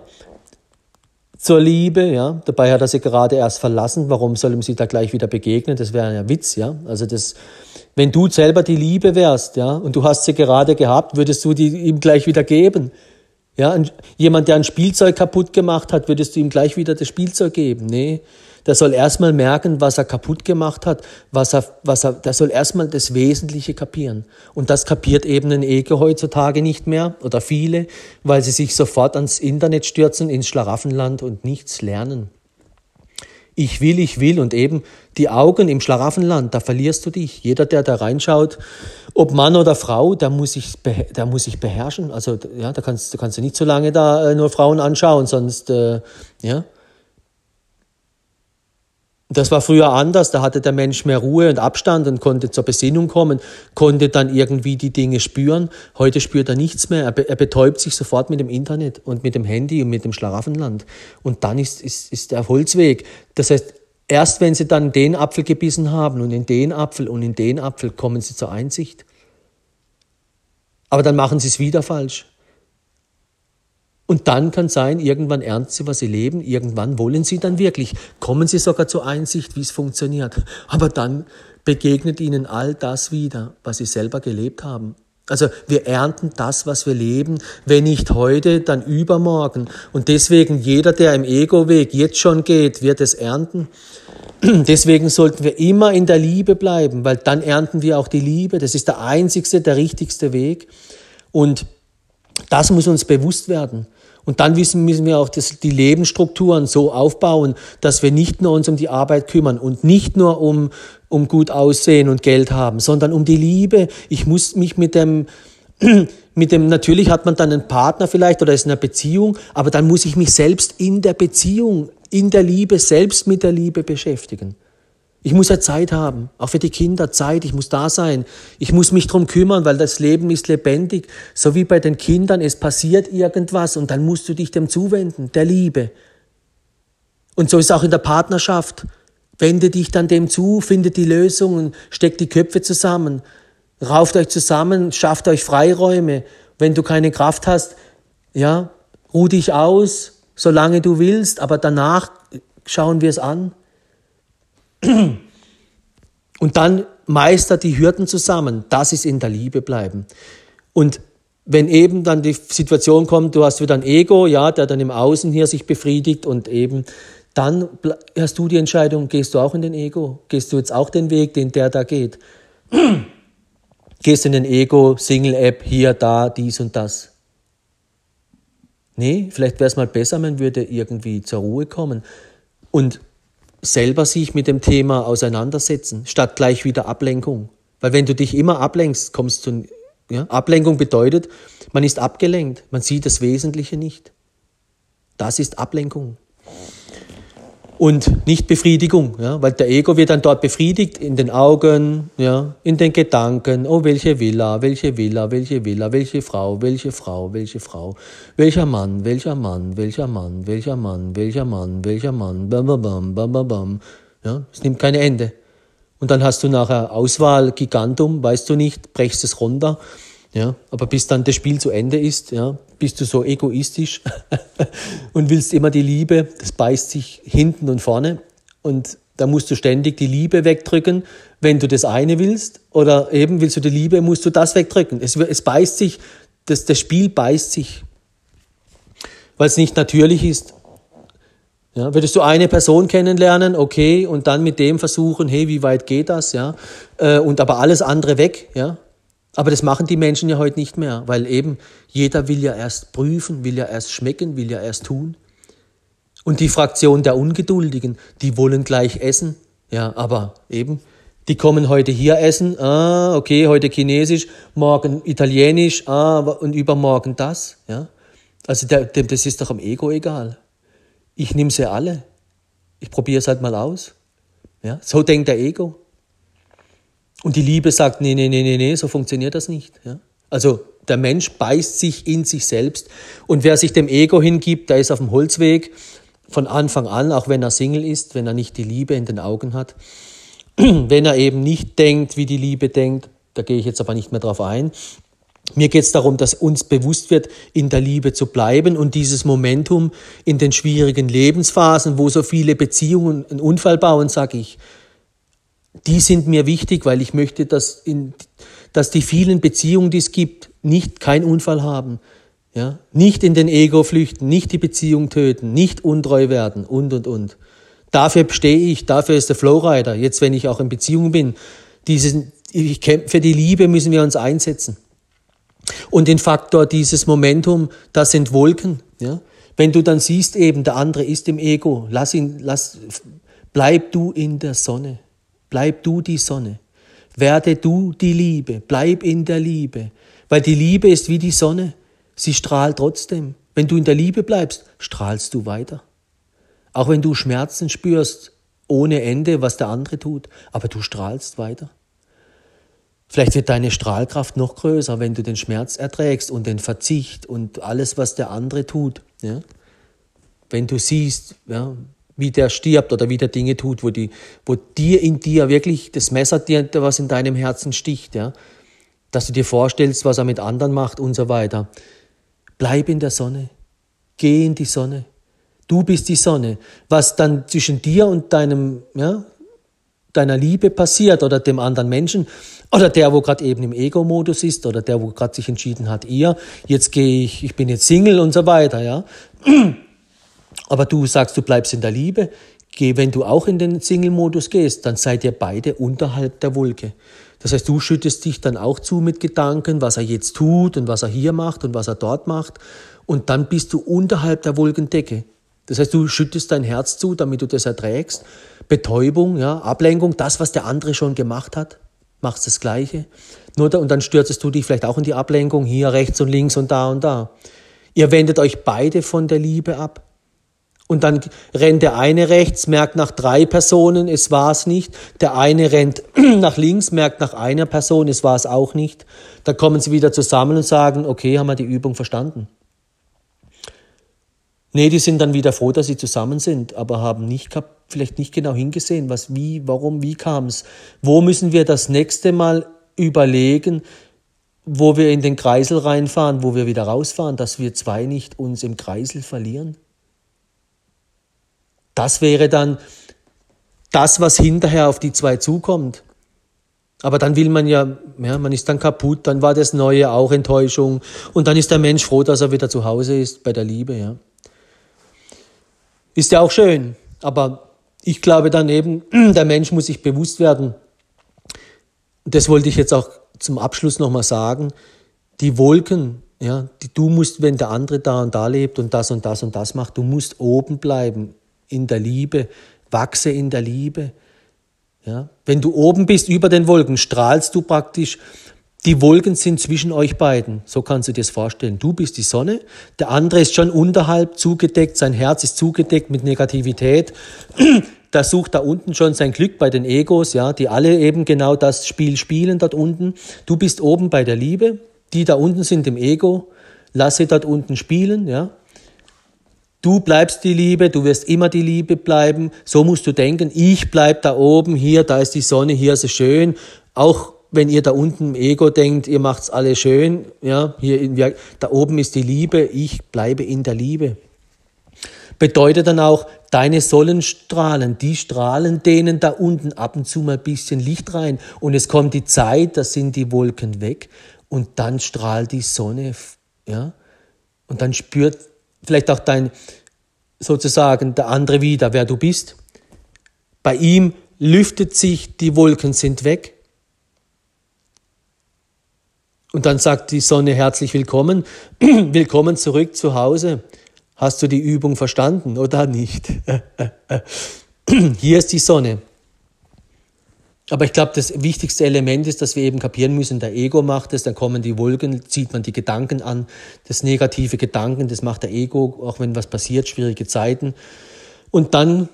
zur Liebe, ja. Dabei hat er sie gerade erst verlassen. Warum soll ihm sie da gleich wieder begegnen? Das wäre ja Witz, ja. Also das, wenn du selber die Liebe wärst, ja, und du hast sie gerade gehabt, würdest du die ihm gleich wieder geben. Ja, jemand, der ein Spielzeug kaputt gemacht hat, würdest du ihm gleich wieder das Spielzeug geben. Nee, der soll erstmal merken, was er kaputt gemacht hat, was er, was er, der soll erstmal das Wesentliche kapieren. Und das kapiert eben ein Ego heutzutage nicht mehr oder viele, weil sie sich sofort ans Internet stürzen, ins Schlaraffenland und nichts lernen. Ich will, ich will und eben die Augen im Schlaraffenland, da verlierst du dich. Jeder, der da reinschaut, ob Mann oder Frau, der muss sich, der muss sich beherrschen. Also ja, da kannst, da kannst du nicht so lange da äh, nur Frauen anschauen, sonst äh, ja, das war früher anders, da hatte der Mensch mehr Ruhe und Abstand und konnte zur Besinnung kommen, konnte dann irgendwie die Dinge spüren. Heute spürt er nichts mehr, er, er betäubt sich sofort mit dem Internet und mit dem Handy und mit dem Schlaraffenland. Und dann ist, ist, ist der Holzweg. Das heißt, erst wenn sie dann den Apfel gebissen haben und in den Apfel und in den Apfel, kommen sie zur Einsicht. Aber dann machen sie es wieder falsch. Und dann kann sein, irgendwann ernten sie, was sie leben, irgendwann wollen sie dann wirklich, kommen sie sogar zur Einsicht, wie es funktioniert. Aber dann begegnet ihnen all das wieder, was sie selber gelebt haben. Also wir ernten das, was wir leben, wenn nicht heute, dann übermorgen. Und deswegen jeder, der im Ego-Weg jetzt schon geht, wird es ernten. Deswegen sollten wir immer in der Liebe bleiben, weil dann ernten wir auch die Liebe. Das ist der einzigste, der richtigste Weg. Und das muss uns bewusst werden. Und dann müssen, müssen wir auch das, die Lebensstrukturen so aufbauen, dass wir nicht nur uns um die Arbeit kümmern und nicht nur um, um gut aussehen und Geld haben, sondern um die Liebe. Ich muss mich mit dem, mit dem, natürlich hat man dann einen Partner vielleicht oder ist in einer Beziehung, aber dann muss ich mich selbst in der Beziehung, in der Liebe, selbst mit der Liebe beschäftigen. Ich muss ja Zeit haben, auch für die Kinder Zeit, ich muss da sein. Ich muss mich drum kümmern, weil das Leben ist lebendig. So wie bei den Kindern, es passiert irgendwas und dann musst du dich dem zuwenden, der Liebe. Und so ist auch in der Partnerschaft. Wende dich dann dem zu, findet die Lösungen, steckt die Köpfe zusammen, rauft euch zusammen, schafft euch Freiräume. Wenn du keine Kraft hast, ja, ruh dich aus, solange du willst, aber danach schauen wir es an. Und dann meistert die Hürden zusammen. Das ist in der Liebe bleiben. Und wenn eben dann die Situation kommt, du hast wieder ein Ego, ja, der dann im Außen hier sich befriedigt und eben dann hast du die Entscheidung, gehst du auch in den Ego? Gehst du jetzt auch den Weg, den der da geht? Gehst in den Ego, Single-App, hier, da, dies und das. Nee, vielleicht wäre es mal besser, man würde irgendwie zur Ruhe kommen. Und selber sich mit dem Thema auseinandersetzen, statt gleich wieder Ablenkung. Weil wenn du dich immer ablenkst, kommst du, ja, Ablenkung bedeutet, man ist abgelenkt, man sieht das Wesentliche nicht. Das ist Ablenkung und nicht Befriedigung, ja, weil der Ego wird dann dort befriedigt in den Augen, ja, in den Gedanken, oh welche Villa, welche Villa, welche Villa, welche Frau, welche Frau, welche Frau, welcher Mann, welcher Mann, welcher Mann, welcher Mann, welcher Mann, welcher Mann, bam bam bam bam bam bam, ja, es nimmt kein Ende. Und dann hast du nachher Auswahl Gigantum, weißt du nicht, brechst es runter ja, aber bis dann das Spiel zu Ende ist, ja, bist du so egoistisch und willst immer die Liebe, das beißt sich hinten und vorne und da musst du ständig die Liebe wegdrücken, wenn du das eine willst oder eben willst du die Liebe, musst du das wegdrücken. Es, es beißt sich, das, das Spiel beißt sich, weil es nicht natürlich ist. Ja, würdest du eine Person kennenlernen, okay, und dann mit dem versuchen, hey, wie weit geht das, ja, äh, und aber alles andere weg, ja, aber das machen die Menschen ja heute nicht mehr, weil eben jeder will ja erst prüfen, will ja erst schmecken, will ja erst tun. Und die Fraktion der Ungeduldigen, die wollen gleich essen. Ja, aber eben, die kommen heute hier essen, ah, okay, heute Chinesisch, morgen Italienisch, ah, und übermorgen das. Ja, also dem, das ist doch am Ego egal. Ich nehme sie alle. Ich probiere es halt mal aus. Ja, so denkt der Ego. Und die Liebe sagt, nee, nee, nee, nee, nee, so funktioniert das nicht. Ja? Also der Mensch beißt sich in sich selbst. Und wer sich dem Ego hingibt, der ist auf dem Holzweg von Anfang an, auch wenn er Single ist, wenn er nicht die Liebe in den Augen hat. wenn er eben nicht denkt, wie die Liebe denkt, da gehe ich jetzt aber nicht mehr drauf ein. Mir geht es darum, dass uns bewusst wird, in der Liebe zu bleiben und dieses Momentum in den schwierigen Lebensphasen, wo so viele Beziehungen einen Unfall bauen, sage ich, die sind mir wichtig, weil ich möchte, dass, in, dass die vielen Beziehungen, die es gibt, nicht keinen Unfall haben. Ja? Nicht in den Ego flüchten, nicht die Beziehung töten, nicht untreu werden und, und, und. Dafür stehe ich, dafür ist der Flowrider. Jetzt, wenn ich auch in Beziehung bin, dieses, ich kämpfe für die Liebe, müssen wir uns einsetzen. Und den Faktor, dieses Momentum, das sind Wolken. Ja? Wenn du dann siehst, eben der andere ist im Ego, lass ihn, lass, bleib du in der Sonne. Bleib du die Sonne. Werde du die Liebe. Bleib in der Liebe. Weil die Liebe ist wie die Sonne. Sie strahlt trotzdem. Wenn du in der Liebe bleibst, strahlst du weiter. Auch wenn du Schmerzen spürst, ohne Ende, was der andere tut, aber du strahlst weiter. Vielleicht wird deine Strahlkraft noch größer, wenn du den Schmerz erträgst und den Verzicht und alles, was der andere tut. Ja? Wenn du siehst, ja, wie der stirbt oder wie der Dinge tut, wo, die, wo dir in dir wirklich das Messer dir, was in deinem Herzen sticht, ja, dass du dir vorstellst, was er mit anderen macht und so weiter. Bleib in der Sonne. Geh in die Sonne. Du bist die Sonne. Was dann zwischen dir und deinem, ja, deiner Liebe passiert oder dem anderen Menschen oder der, wo gerade eben im Ego-Modus ist oder der, wo gerade sich entschieden hat, ihr, jetzt gehe ich, ich bin jetzt Single und so weiter, ja aber du sagst, du bleibst in der Liebe, geh, wenn du auch in den Single-Modus gehst, dann seid ihr beide unterhalb der Wolke. Das heißt, du schüttest dich dann auch zu mit Gedanken, was er jetzt tut und was er hier macht und was er dort macht. Und dann bist du unterhalb der Wolkendecke. Das heißt, du schüttest dein Herz zu, damit du das erträgst. Betäubung, ja, Ablenkung, das, was der andere schon gemacht hat, machst das Gleiche. Nur da, und dann stürzest du dich vielleicht auch in die Ablenkung, hier rechts und links und da und da. Ihr wendet euch beide von der Liebe ab. Und dann rennt der eine rechts, merkt nach drei Personen, es war es nicht. Der eine rennt nach links, merkt nach einer Person, es war es auch nicht. Dann kommen sie wieder zusammen und sagen, okay, haben wir die Übung verstanden. Nee, die sind dann wieder froh, dass sie zusammen sind, aber haben nicht vielleicht nicht genau hingesehen, was, wie, warum, wie kam es. Wo müssen wir das nächste Mal überlegen, wo wir in den Kreisel reinfahren, wo wir wieder rausfahren, dass wir zwei nicht uns im Kreisel verlieren? Das wäre dann das, was hinterher auf die zwei zukommt. Aber dann will man ja, ja, man ist dann kaputt, dann war das Neue auch Enttäuschung und dann ist der Mensch froh, dass er wieder zu Hause ist bei der Liebe, ja. Ist ja auch schön, aber ich glaube dann eben, der Mensch muss sich bewusst werden. Das wollte ich jetzt auch zum Abschluss nochmal sagen. Die Wolken, ja, die, du musst, wenn der andere da und da lebt und das und das und das macht, du musst oben bleiben in der Liebe, wachse in der Liebe. Ja? Wenn du oben bist über den Wolken, strahlst du praktisch. Die Wolken sind zwischen euch beiden. So kannst du dir das vorstellen. Du bist die Sonne, der andere ist schon unterhalb zugedeckt, sein Herz ist zugedeckt mit Negativität. Da sucht da unten schon sein Glück bei den Egos, ja, die alle eben genau das Spiel spielen dort unten. Du bist oben bei der Liebe, die da unten sind im Ego. Lass sie dort unten spielen, ja. Du bleibst die Liebe, du wirst immer die Liebe bleiben. So musst du denken, ich bleib da oben, hier, da ist die Sonne, hier ist es schön. Auch wenn ihr da unten im Ego denkt, ihr macht's alle schön, ja, hier in, da oben ist die Liebe, ich bleibe in der Liebe. Bedeutet dann auch, deine Sonnenstrahlen, die strahlen denen da unten ab und zu mal ein bisschen Licht rein und es kommt die Zeit, da sind die Wolken weg und dann strahlt die Sonne, ja, und dann spürt vielleicht auch dein, sozusagen der andere wieder, wer du bist. Bei ihm lüftet sich, die Wolken sind weg. Und dann sagt die Sonne herzlich willkommen, willkommen zurück zu Hause. Hast du die Übung verstanden oder nicht? Hier ist die Sonne. Aber ich glaube, das wichtigste Element ist, dass wir eben kapieren müssen, der Ego macht es, dann kommen die Wolken, zieht man die Gedanken an, das negative Gedanken, das macht der Ego, auch wenn was passiert, schwierige Zeiten. Und dann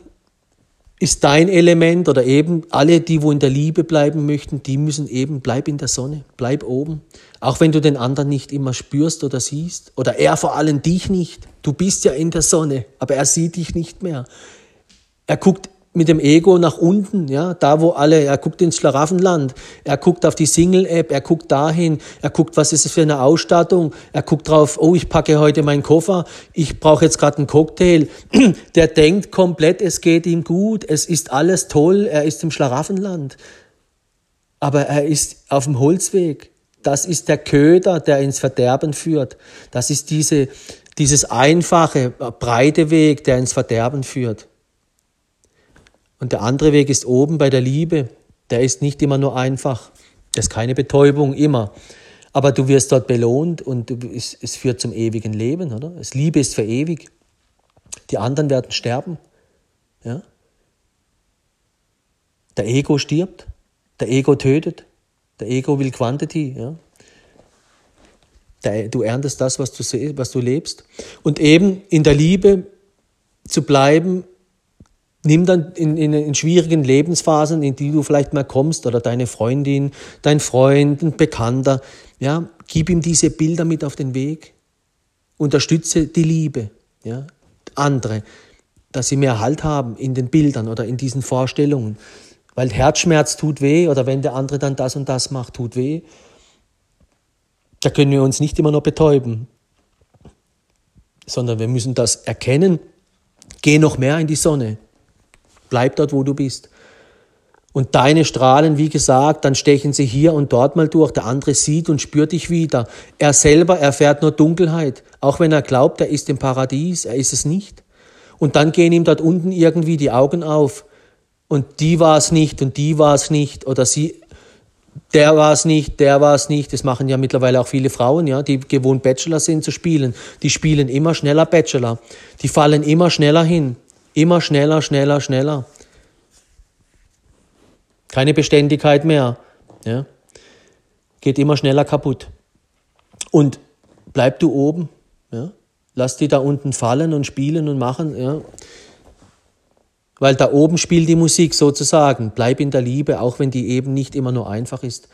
ist dein Element oder eben alle, die wo in der Liebe bleiben möchten, die müssen eben, bleib in der Sonne, bleib oben. Auch wenn du den anderen nicht immer spürst oder siehst oder er vor allem dich nicht. Du bist ja in der Sonne, aber er sieht dich nicht mehr. Er guckt mit dem Ego nach unten, ja, da wo alle, er guckt ins Schlaraffenland, er guckt auf die Single-App, er guckt dahin, er guckt, was ist es für eine Ausstattung, er guckt drauf, oh, ich packe heute meinen Koffer, ich brauche jetzt gerade einen Cocktail. Der denkt komplett, es geht ihm gut, es ist alles toll, er ist im Schlaraffenland. Aber er ist auf dem Holzweg. Das ist der Köder, der ins Verderben führt. Das ist diese, dieses einfache, breite Weg, der ins Verderben führt. Und der andere Weg ist oben bei der Liebe. Der ist nicht immer nur einfach. Das ist keine Betäubung, immer. Aber du wirst dort belohnt und es, es führt zum ewigen Leben, oder? Das Liebe ist für ewig. Die anderen werden sterben. Ja? Der Ego stirbt, der Ego tötet, der Ego will Quantity. Ja? Der, du erntest das, was du, was du lebst. Und eben in der Liebe zu bleiben, nimm dann in, in, in, schwierigen Lebensphasen, in die du vielleicht mal kommst, oder deine Freundin, dein Freund, ein Bekannter, ja, gib ihm diese Bilder mit auf den Weg. Unterstütze die Liebe, ja, andere, dass sie mehr Halt haben in den Bildern oder in diesen Vorstellungen. Weil Herzschmerz tut weh, oder wenn der andere dann das und das macht, tut weh. Da können wir uns nicht immer nur betäuben, sondern wir müssen das erkennen. Geh noch mehr in die Sonne. Bleib dort, wo du bist. Und deine Strahlen, wie gesagt, dann stechen sie hier und dort mal durch. Der andere sieht und spürt dich wieder. Er selber erfährt nur Dunkelheit. Auch wenn er glaubt, er ist im Paradies, er ist es nicht. Und dann gehen ihm dort unten irgendwie die Augen auf. Und die war es nicht und die war es nicht. Oder sie, der war es nicht, der war es nicht. Das machen ja mittlerweile auch viele Frauen, ja, die gewohnt Bachelor sind zu spielen. Die spielen immer schneller Bachelor. Die fallen immer schneller hin. Immer schneller, schneller, schneller. Keine Beständigkeit mehr. Ja. Geht immer schneller kaputt. Und bleib du oben. Ja. Lass die da unten fallen und spielen und machen. Ja. Weil da oben spielt die Musik sozusagen. Bleib in der Liebe, auch wenn die eben nicht immer nur einfach ist.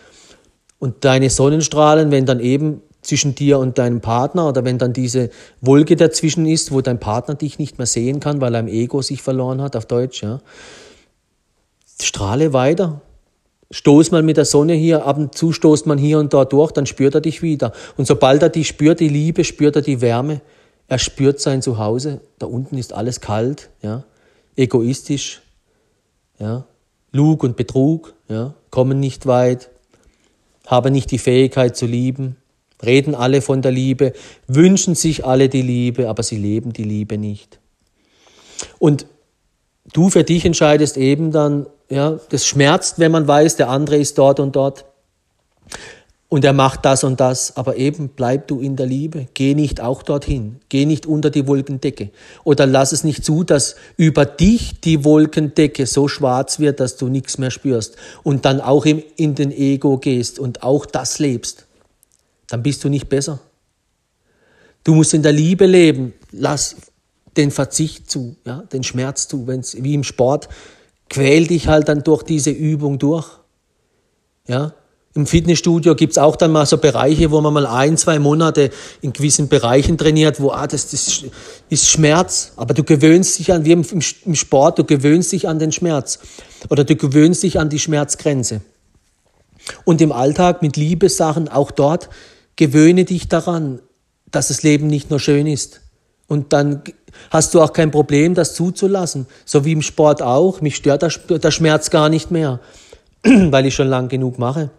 Und deine Sonnenstrahlen, wenn dann eben zwischen dir und deinem Partner oder wenn dann diese Wolke dazwischen ist, wo dein Partner dich nicht mehr sehen kann, weil er im Ego sich verloren hat, auf Deutsch, ja. Strahle weiter. Stoß mal mit der Sonne hier, ab und zu stoßt man hier und da durch, dann spürt er dich wieder. Und sobald er dich spürt, die Liebe, spürt er die Wärme, er spürt sein Zuhause. Da unten ist alles kalt, ja. Egoistisch, ja. Lug und Betrug, ja. Kommen nicht weit, haben nicht die Fähigkeit zu lieben, reden alle von der Liebe, wünschen sich alle die Liebe, aber sie leben die Liebe nicht. Und du für dich entscheidest eben dann, ja, das schmerzt, wenn man weiß, der andere ist dort und dort. und er macht das und das, aber eben bleib du in der Liebe, geh nicht auch dorthin, geh nicht unter die Wolkendecke oder lass es nicht zu, dass über dich die Wolkendecke so schwarz wird, dass du nichts mehr spürst und dann auch in den Ego gehst und auch das lebst. Dann bist du nicht besser. Du musst in der Liebe leben, lass den Verzicht zu, ja, den Schmerz zu, wenn's wie im Sport, quäl dich halt dann durch diese Übung durch. Ja, im Fitnessstudio gibt's auch dann mal so Bereiche, wo man mal ein, zwei Monate in gewissen Bereichen trainiert, wo ah, das, das ist Schmerz, aber du gewöhnst dich an, wie im, im Sport, du gewöhnst dich an den Schmerz oder du gewöhnst dich an die Schmerzgrenze. Und im Alltag mit Liebessachen, auch dort, gewöhne dich daran, dass das Leben nicht nur schön ist. Und dann hast du auch kein Problem, das zuzulassen. So wie im Sport auch. Mich stört der Schmerz gar nicht mehr, weil ich schon lang genug mache.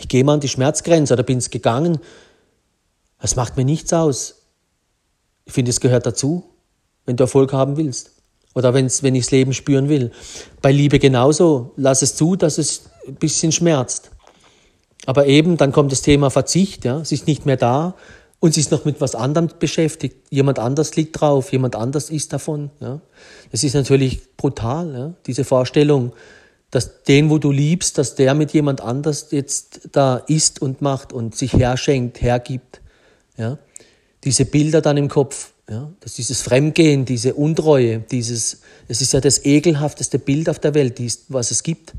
Ich gehe mal an die Schmerzgrenze oder bin es gegangen. Das macht mir nichts aus. Ich finde, es gehört dazu, wenn du Erfolg haben willst. Oder wenn's, wenn ich das Leben spüren will. Bei Liebe genauso. Lass es zu, dass es ein bisschen schmerzt. Aber eben, dann kommt das Thema Verzicht. Ja? Es ist nicht mehr da und sie ist noch mit was anderem beschäftigt. Jemand anders liegt drauf, jemand anders ist davon. Ja? Das ist natürlich brutal, ja? diese Vorstellung dass den, wo du liebst, dass der mit jemand anders jetzt da ist und macht und sich herschenkt, hergibt. Ja? Diese Bilder dann im Kopf, ja? dass dieses Fremdgehen, diese Untreue, dieses, es ist ja das ekelhafteste Bild auf der Welt, was es gibt.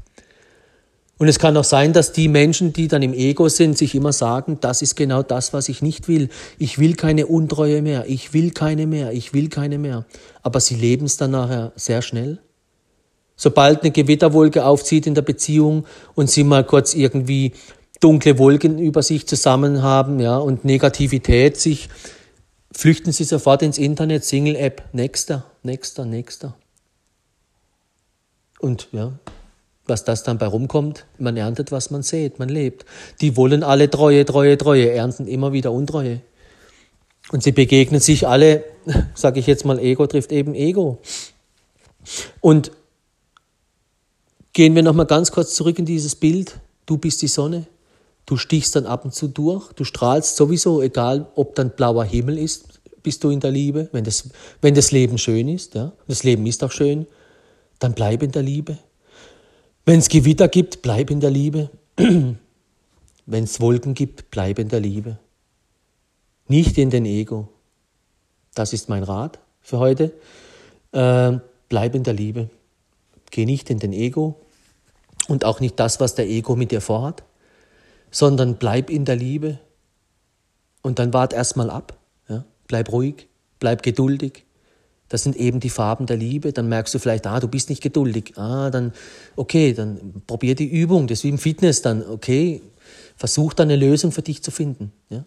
Und es kann auch sein, dass die Menschen, die dann im Ego sind, sich immer sagen, das ist genau das, was ich nicht will. Ich will keine Untreue mehr, ich will keine mehr, ich will keine mehr. Aber sie leben es dann nachher sehr schnell sobald eine Gewitterwolke aufzieht in der Beziehung und sie mal kurz irgendwie dunkle Wolken über sich zusammen haben, ja, und Negativität sich, flüchten sie sofort ins Internet, Single-App, nächster, nächster, nächster. Und ja, was das dann bei rumkommt, man erntet, was man sät, man lebt. Die wollen alle Treue, Treue, Treue, ernten immer wieder Untreue. Und sie begegnen sich alle, sage ich jetzt mal, Ego trifft eben Ego. Und Gehen wir nochmal ganz kurz zurück in dieses Bild. Du bist die Sonne. Du stichst dann ab und zu durch. Du strahlst sowieso, egal ob dann blauer Himmel ist, bist du in der Liebe. Wenn das, wenn das Leben schön ist, ja, das Leben ist auch schön, dann bleib in der Liebe. Wenn es Gewitter gibt, bleib in der Liebe. Wenn es Wolken gibt, bleib in der Liebe. Nicht in den Ego. Das ist mein Rat für heute. Äh, bleib in der Liebe. Geh nicht in den Ego, und auch nicht das, was der Ego mit dir vorhat, sondern bleib in der Liebe und dann wart erstmal ab. Ja? Bleib ruhig, bleib geduldig. Das sind eben die Farben der Liebe. Dann merkst du vielleicht, ah, du bist nicht geduldig. Ah, dann, okay, dann probier die Übung. Das ist wie im Fitness dann, okay, versuch dann eine Lösung für dich zu finden. Ja?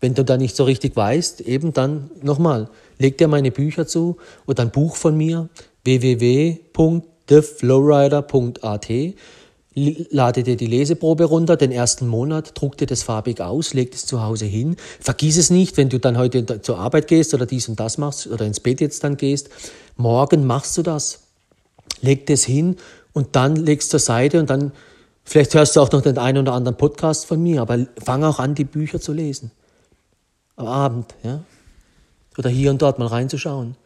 Wenn du da nicht so richtig weißt, eben dann nochmal, leg dir meine Bücher zu oder ein Buch von mir, www theflowrider.at. Lade dir die Leseprobe runter, den ersten Monat, druck dir das farbig aus, leg es zu Hause hin. Vergiss es nicht, wenn du dann heute zur Arbeit gehst oder dies und das machst oder ins Bett jetzt dann gehst. Morgen machst du das. Leg das hin und dann legst zur Seite und dann, vielleicht hörst du auch noch den einen oder anderen Podcast von mir, aber fang auch an, die Bücher zu lesen. Am Abend, ja. Oder hier und dort mal reinzuschauen.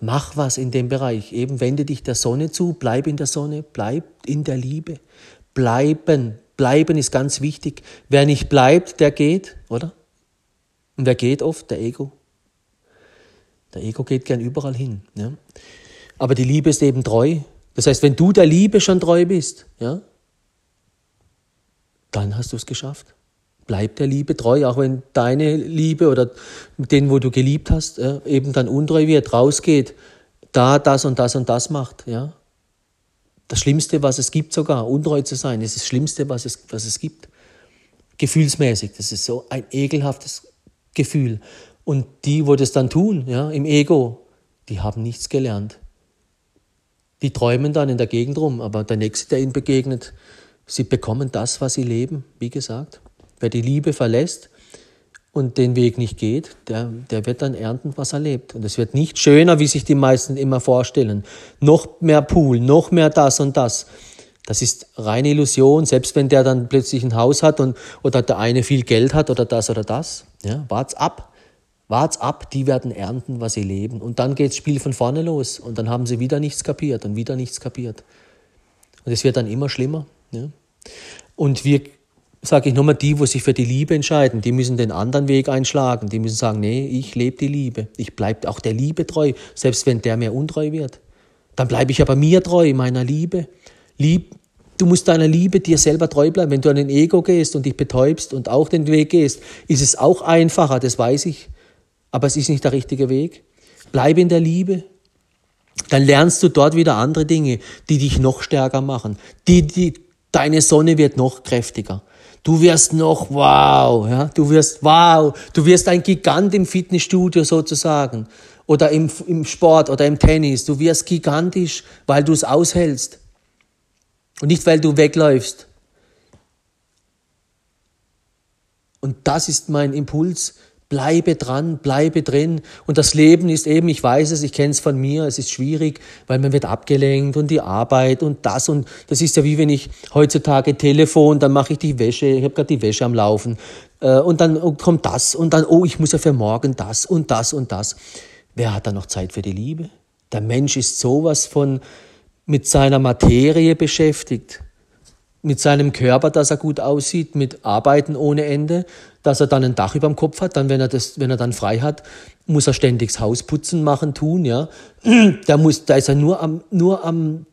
Mach was in dem Bereich. Eben wende dich der Sonne zu, bleib in der Sonne, bleib in der Liebe. Bleiben, bleiben ist ganz wichtig. Wer nicht bleibt, der geht, oder? Und wer geht oft? Der Ego. Der Ego geht gern überall hin. Ja? Aber die Liebe ist eben treu. Das heißt, wenn du der Liebe schon treu bist, ja, dann hast du es geschafft. Bleib der Liebe treu, auch wenn deine Liebe oder den, wo du geliebt hast, ja, eben dann untreu wird, rausgeht, da das und das und das macht. Ja. Das Schlimmste, was es gibt sogar, untreu zu sein, ist das Schlimmste, was es, was es gibt. Gefühlsmäßig, das ist so ein ekelhaftes Gefühl. Und die, wo das dann tun, ja, im Ego, die haben nichts gelernt. Die träumen dann in der Gegend rum, aber der Nächste, der ihnen begegnet, sie bekommen das, was sie leben, wie gesagt. Wer die Liebe verlässt und den Weg nicht geht, der, der wird dann ernten, was er lebt. Und es wird nicht schöner, wie sich die meisten immer vorstellen. Noch mehr Pool, noch mehr das und das. Das ist reine Illusion, selbst wenn der dann plötzlich ein Haus hat und, oder der eine viel Geld hat oder das oder das. Ja, wart's ab. Wart's ab, die werden ernten, was sie leben. Und dann geht's Spiel von vorne los und dann haben sie wieder nichts kapiert und wieder nichts kapiert. Und es wird dann immer schlimmer. Ja. Und wir, sage ich nochmal, die, wo sich für die Liebe entscheiden, die müssen den anderen Weg einschlagen. Die müssen sagen, nee, ich lebe die Liebe. Ich bleibe auch der Liebe treu, selbst wenn der mir untreu wird. Dann bleibe ich aber mir treu, meiner Liebe. Lieb, du musst deiner Liebe dir selber treu bleiben. Wenn du an den Ego gehst und dich betäubst und auch den Weg gehst, ist es auch einfacher, das weiß ich. Aber es ist nicht der richtige Weg. Bleibe in der Liebe. Dann lernst du dort wieder andere Dinge, die dich noch stärker machen. Die, die, deine Sonne wird noch kräftiger. Du wirst noch wow, ja, du wirst wow, du wirst ein Gigant im Fitnessstudio sozusagen oder im, im Sport oder im Tennis. Du wirst gigantisch, weil du es aushältst. Und nicht, weil du wegläufst. Und das ist mein Impuls. Bleibe dran, bleibe drin. Und das Leben ist eben, ich weiß es, ich kenne es von mir, es ist schwierig, weil man wird abgelenkt und die Arbeit und das und das ist ja wie wenn ich heutzutage Telefon, dann mache ich die Wäsche, ich habe gerade die Wäsche am Laufen äh, und dann kommt das und dann, oh, ich muss ja für morgen das und das und das. Wer hat da noch Zeit für die Liebe? Der Mensch ist sowas von mit seiner Materie beschäftigt, mit seinem Körper, dass er gut aussieht, mit Arbeiten ohne Ende, dass er dann ein Dach über dem Kopf hat, dann wenn er das, wenn er dann frei hat, muss er ständig das Haus putzen machen, tun, ja. Da muss, da ist er nur am, nur am,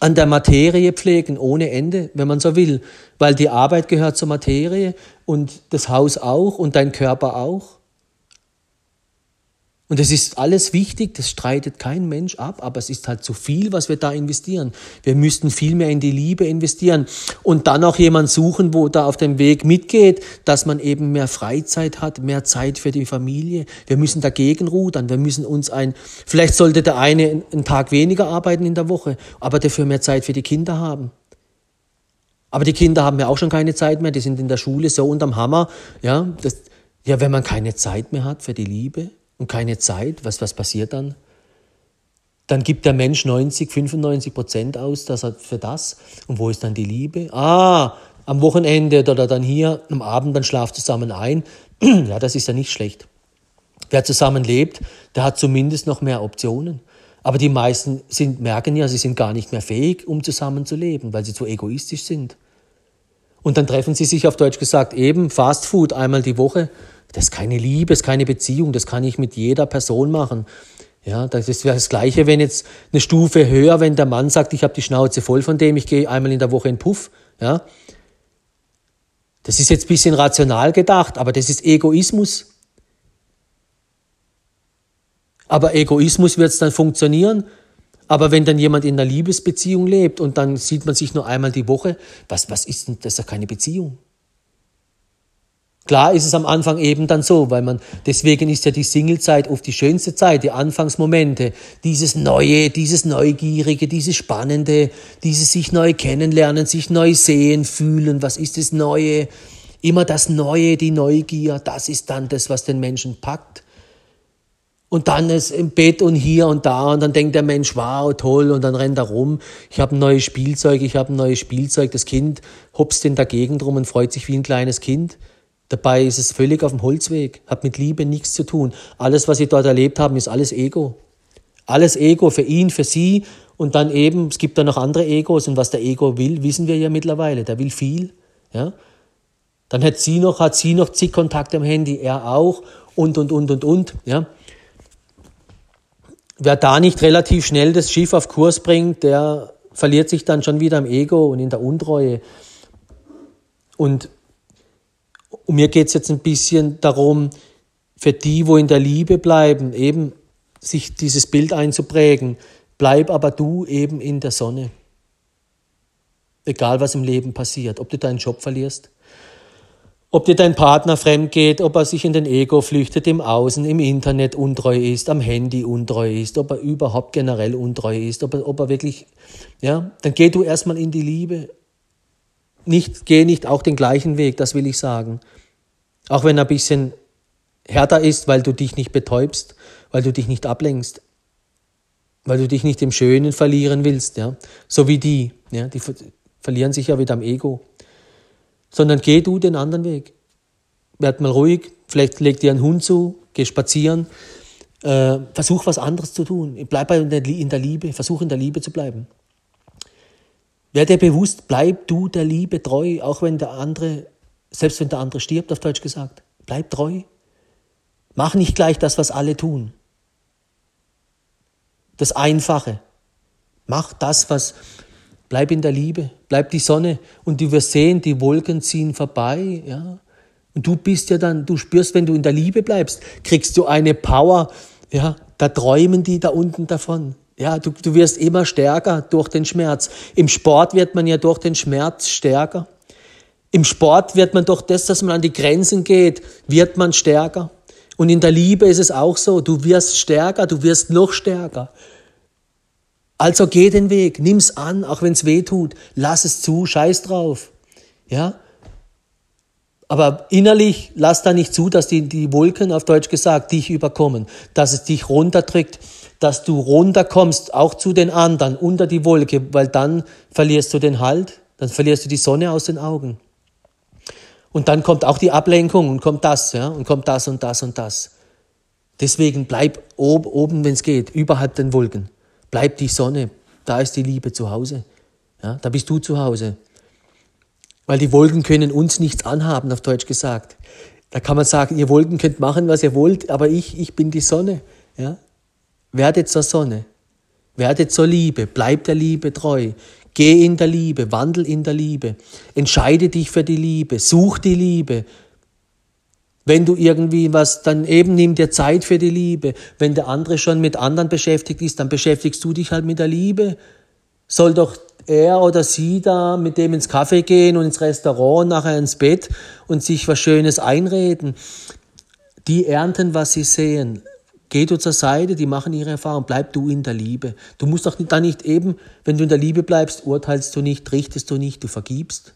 an der Materie pflegen, ohne Ende, wenn man so will. Weil die Arbeit gehört zur Materie und das Haus auch und dein Körper auch. Und es ist alles wichtig, das streitet kein Mensch ab, aber es ist halt zu viel, was wir da investieren. Wir müssten viel mehr in die Liebe investieren und dann auch jemand suchen, wo da auf dem Weg mitgeht, dass man eben mehr Freizeit hat, mehr Zeit für die Familie. Wir müssen dagegen rudern, wir müssen uns ein, vielleicht sollte der eine einen Tag weniger arbeiten in der Woche, aber dafür mehr Zeit für die Kinder haben. Aber die Kinder haben ja auch schon keine Zeit mehr, die sind in der Schule so unterm Hammer, ja, das, ja, wenn man keine Zeit mehr hat für die Liebe, und keine Zeit, was, was passiert dann? Dann gibt der Mensch 90, 95 Prozent aus dass er für das. Und wo ist dann die Liebe? Ah, am Wochenende oder dann hier, am Abend, dann schlaft zusammen ein. ja, das ist ja nicht schlecht. Wer zusammen lebt, der hat zumindest noch mehr Optionen. Aber die meisten sind, merken ja, sie sind gar nicht mehr fähig, um zusammen zu leben, weil sie zu egoistisch sind. Und dann treffen sie sich auf Deutsch gesagt eben Fast Food einmal die Woche das ist keine Liebe, das ist keine Beziehung, das kann ich mit jeder Person machen. Ja, das wäre das Gleiche, wenn jetzt eine Stufe höher, wenn der Mann sagt, ich habe die Schnauze voll von dem, ich gehe einmal in der Woche in Puff. Ja, das ist jetzt ein bisschen rational gedacht, aber das ist Egoismus. Aber Egoismus wird es dann funktionieren. Aber wenn dann jemand in einer Liebesbeziehung lebt und dann sieht man sich nur einmal die Woche, was, was ist denn, das ist ja keine Beziehung. Klar ist es am Anfang eben dann so, weil man, deswegen ist ja die Singlezeit oft die schönste Zeit, die Anfangsmomente, dieses Neue, dieses Neugierige, dieses Spannende, dieses sich neu kennenlernen, sich neu sehen, fühlen, was ist das Neue, immer das Neue, die Neugier, das ist dann das, was den Menschen packt. Und dann ist im Bett und hier und da und dann denkt der Mensch, wow, toll, und dann rennt er rum. Ich habe ein neues Spielzeug, ich habe ein neues Spielzeug. Das Kind hopst in der Gegend rum und freut sich wie ein kleines Kind. Dabei ist es völlig auf dem Holzweg, hat mit Liebe nichts zu tun. Alles, was sie dort erlebt haben, ist alles Ego. Alles Ego für ihn, für sie und dann eben, es gibt da noch andere Egos und was der Ego will, wissen wir ja mittlerweile. Der will viel. Ja? Dann hat sie noch, hat sie noch zig Kontakte am Handy, er auch und, und, und, und, und. Ja? Wer da nicht relativ schnell das Schiff auf Kurs bringt, der verliert sich dann schon wieder im Ego und in der Untreue. Und und mir geht es jetzt ein bisschen darum, für die, wo in der Liebe bleiben, eben sich dieses Bild einzuprägen, bleib aber du eben in der Sonne. Egal was im Leben passiert, ob du deinen Job verlierst, ob dir dein Partner fremd geht, ob er sich in den Ego flüchtet, im Außen, im Internet untreu ist, am Handy untreu ist, ob er überhaupt generell untreu ist, ob er, ob er wirklich, ja, dann geh du erstmal in die Liebe nicht, geh nicht auch den gleichen Weg, das will ich sagen. Auch wenn er ein bisschen härter ist, weil du dich nicht betäubst, weil du dich nicht ablenkst. weil du dich nicht im Schönen verlieren willst, ja. So wie die, ja, die verlieren sich ja wieder am Ego. Sondern geh du den anderen Weg. Werd mal ruhig, vielleicht leg dir einen Hund zu, geh spazieren, äh, versuch was anderes zu tun. Bleib in der, in der Liebe, versuch in der Liebe zu bleiben. Werd dir bewusst, bleib du der Liebe treu, auch wenn der andere, selbst wenn der andere stirbt, auf Deutsch gesagt. Bleib treu. Mach nicht gleich das, was alle tun. Das Einfache. Mach das, was, bleib in der Liebe, bleib die Sonne und du wirst sehen, die Wolken ziehen vorbei, ja. Und du bist ja dann, du spürst, wenn du in der Liebe bleibst, kriegst du eine Power, ja, da träumen die da unten davon. Ja, du, du wirst immer stärker durch den Schmerz. Im Sport wird man ja durch den Schmerz stärker. Im Sport wird man durch das, dass man an die Grenzen geht, wird man stärker. Und in der Liebe ist es auch so, du wirst stärker, du wirst noch stärker. Also geh den Weg, nimm's an, auch wenn's weh tut, lass es zu, scheiß drauf. Ja? Aber innerlich lass da nicht zu, dass die, die Wolken, auf Deutsch gesagt, dich überkommen, dass es dich runterdrückt, dass du runterkommst, auch zu den anderen, unter die Wolke, weil dann verlierst du den Halt, dann verlierst du die Sonne aus den Augen. Und dann kommt auch die Ablenkung und kommt das, ja, und kommt das und das und das. Deswegen bleib oben, oben wenn es geht, überhalb den Wolken. Bleib die Sonne, da ist die Liebe zu Hause. Ja, da bist du zu Hause. Weil die Wolken können uns nichts anhaben, auf Deutsch gesagt. Da kann man sagen, ihr Wolken könnt machen, was ihr wollt, aber ich, ich bin die Sonne. Ja? Werdet zur Sonne. Werdet zur Liebe. Bleib der Liebe treu. Geh in der Liebe. Wandel in der Liebe. Entscheide dich für die Liebe. Such die Liebe. Wenn du irgendwie was, dann eben nimm dir Zeit für die Liebe. Wenn der andere schon mit anderen beschäftigt ist, dann beschäftigst du dich halt mit der Liebe. Soll doch er oder sie da mit dem ins Café gehen und ins Restaurant nachher ins Bett und sich was Schönes einreden. Die ernten, was sie sehen. Geh du zur Seite, die machen ihre Erfahrung, bleib du in der Liebe. Du musst doch da nicht eben, wenn du in der Liebe bleibst, urteilst du nicht, richtest du nicht, du vergibst.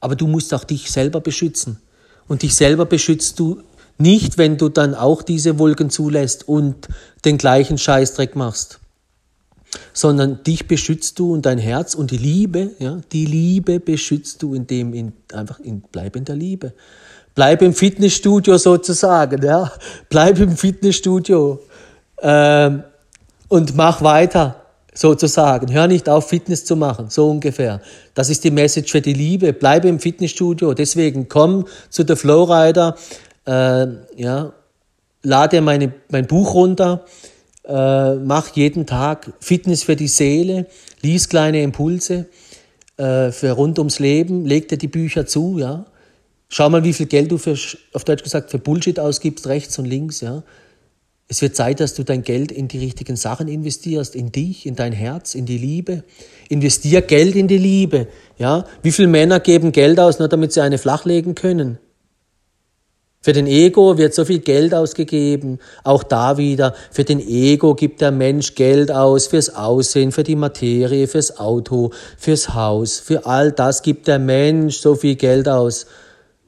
Aber du musst auch dich selber beschützen. Und dich selber beschützt du nicht, wenn du dann auch diese Wolken zulässt und den gleichen Scheißdreck machst sondern dich beschützt du und dein Herz und die Liebe, ja, die Liebe beschützt du, indem in, einfach in, bleib in der Liebe. Bleib im Fitnessstudio sozusagen, ja. Bleib im Fitnessstudio ähm, und mach weiter sozusagen. Hör nicht auf, Fitness zu machen, so ungefähr. Das ist die Message für die Liebe. Bleibe im Fitnessstudio. Deswegen komm zu der Flowrider, äh, ja, lade meine, mein Buch runter äh, mach jeden Tag Fitness für die Seele, lies kleine Impulse äh, für rund ums Leben, leg dir die Bücher zu, ja. Schau mal, wie viel Geld du für, auf Deutsch gesagt, für Bullshit ausgibst, rechts und links, ja. Es wird Zeit, dass du dein Geld in die richtigen Sachen investierst, in dich, in dein Herz, in die Liebe. Investier Geld in die Liebe, ja. Wie viele Männer geben Geld aus, nur damit sie eine flachlegen können? Für den Ego wird so viel Geld ausgegeben, auch da wieder. Für den Ego gibt der Mensch Geld aus, fürs Aussehen, für die Materie, fürs Auto, fürs Haus, für all das gibt der Mensch so viel Geld aus.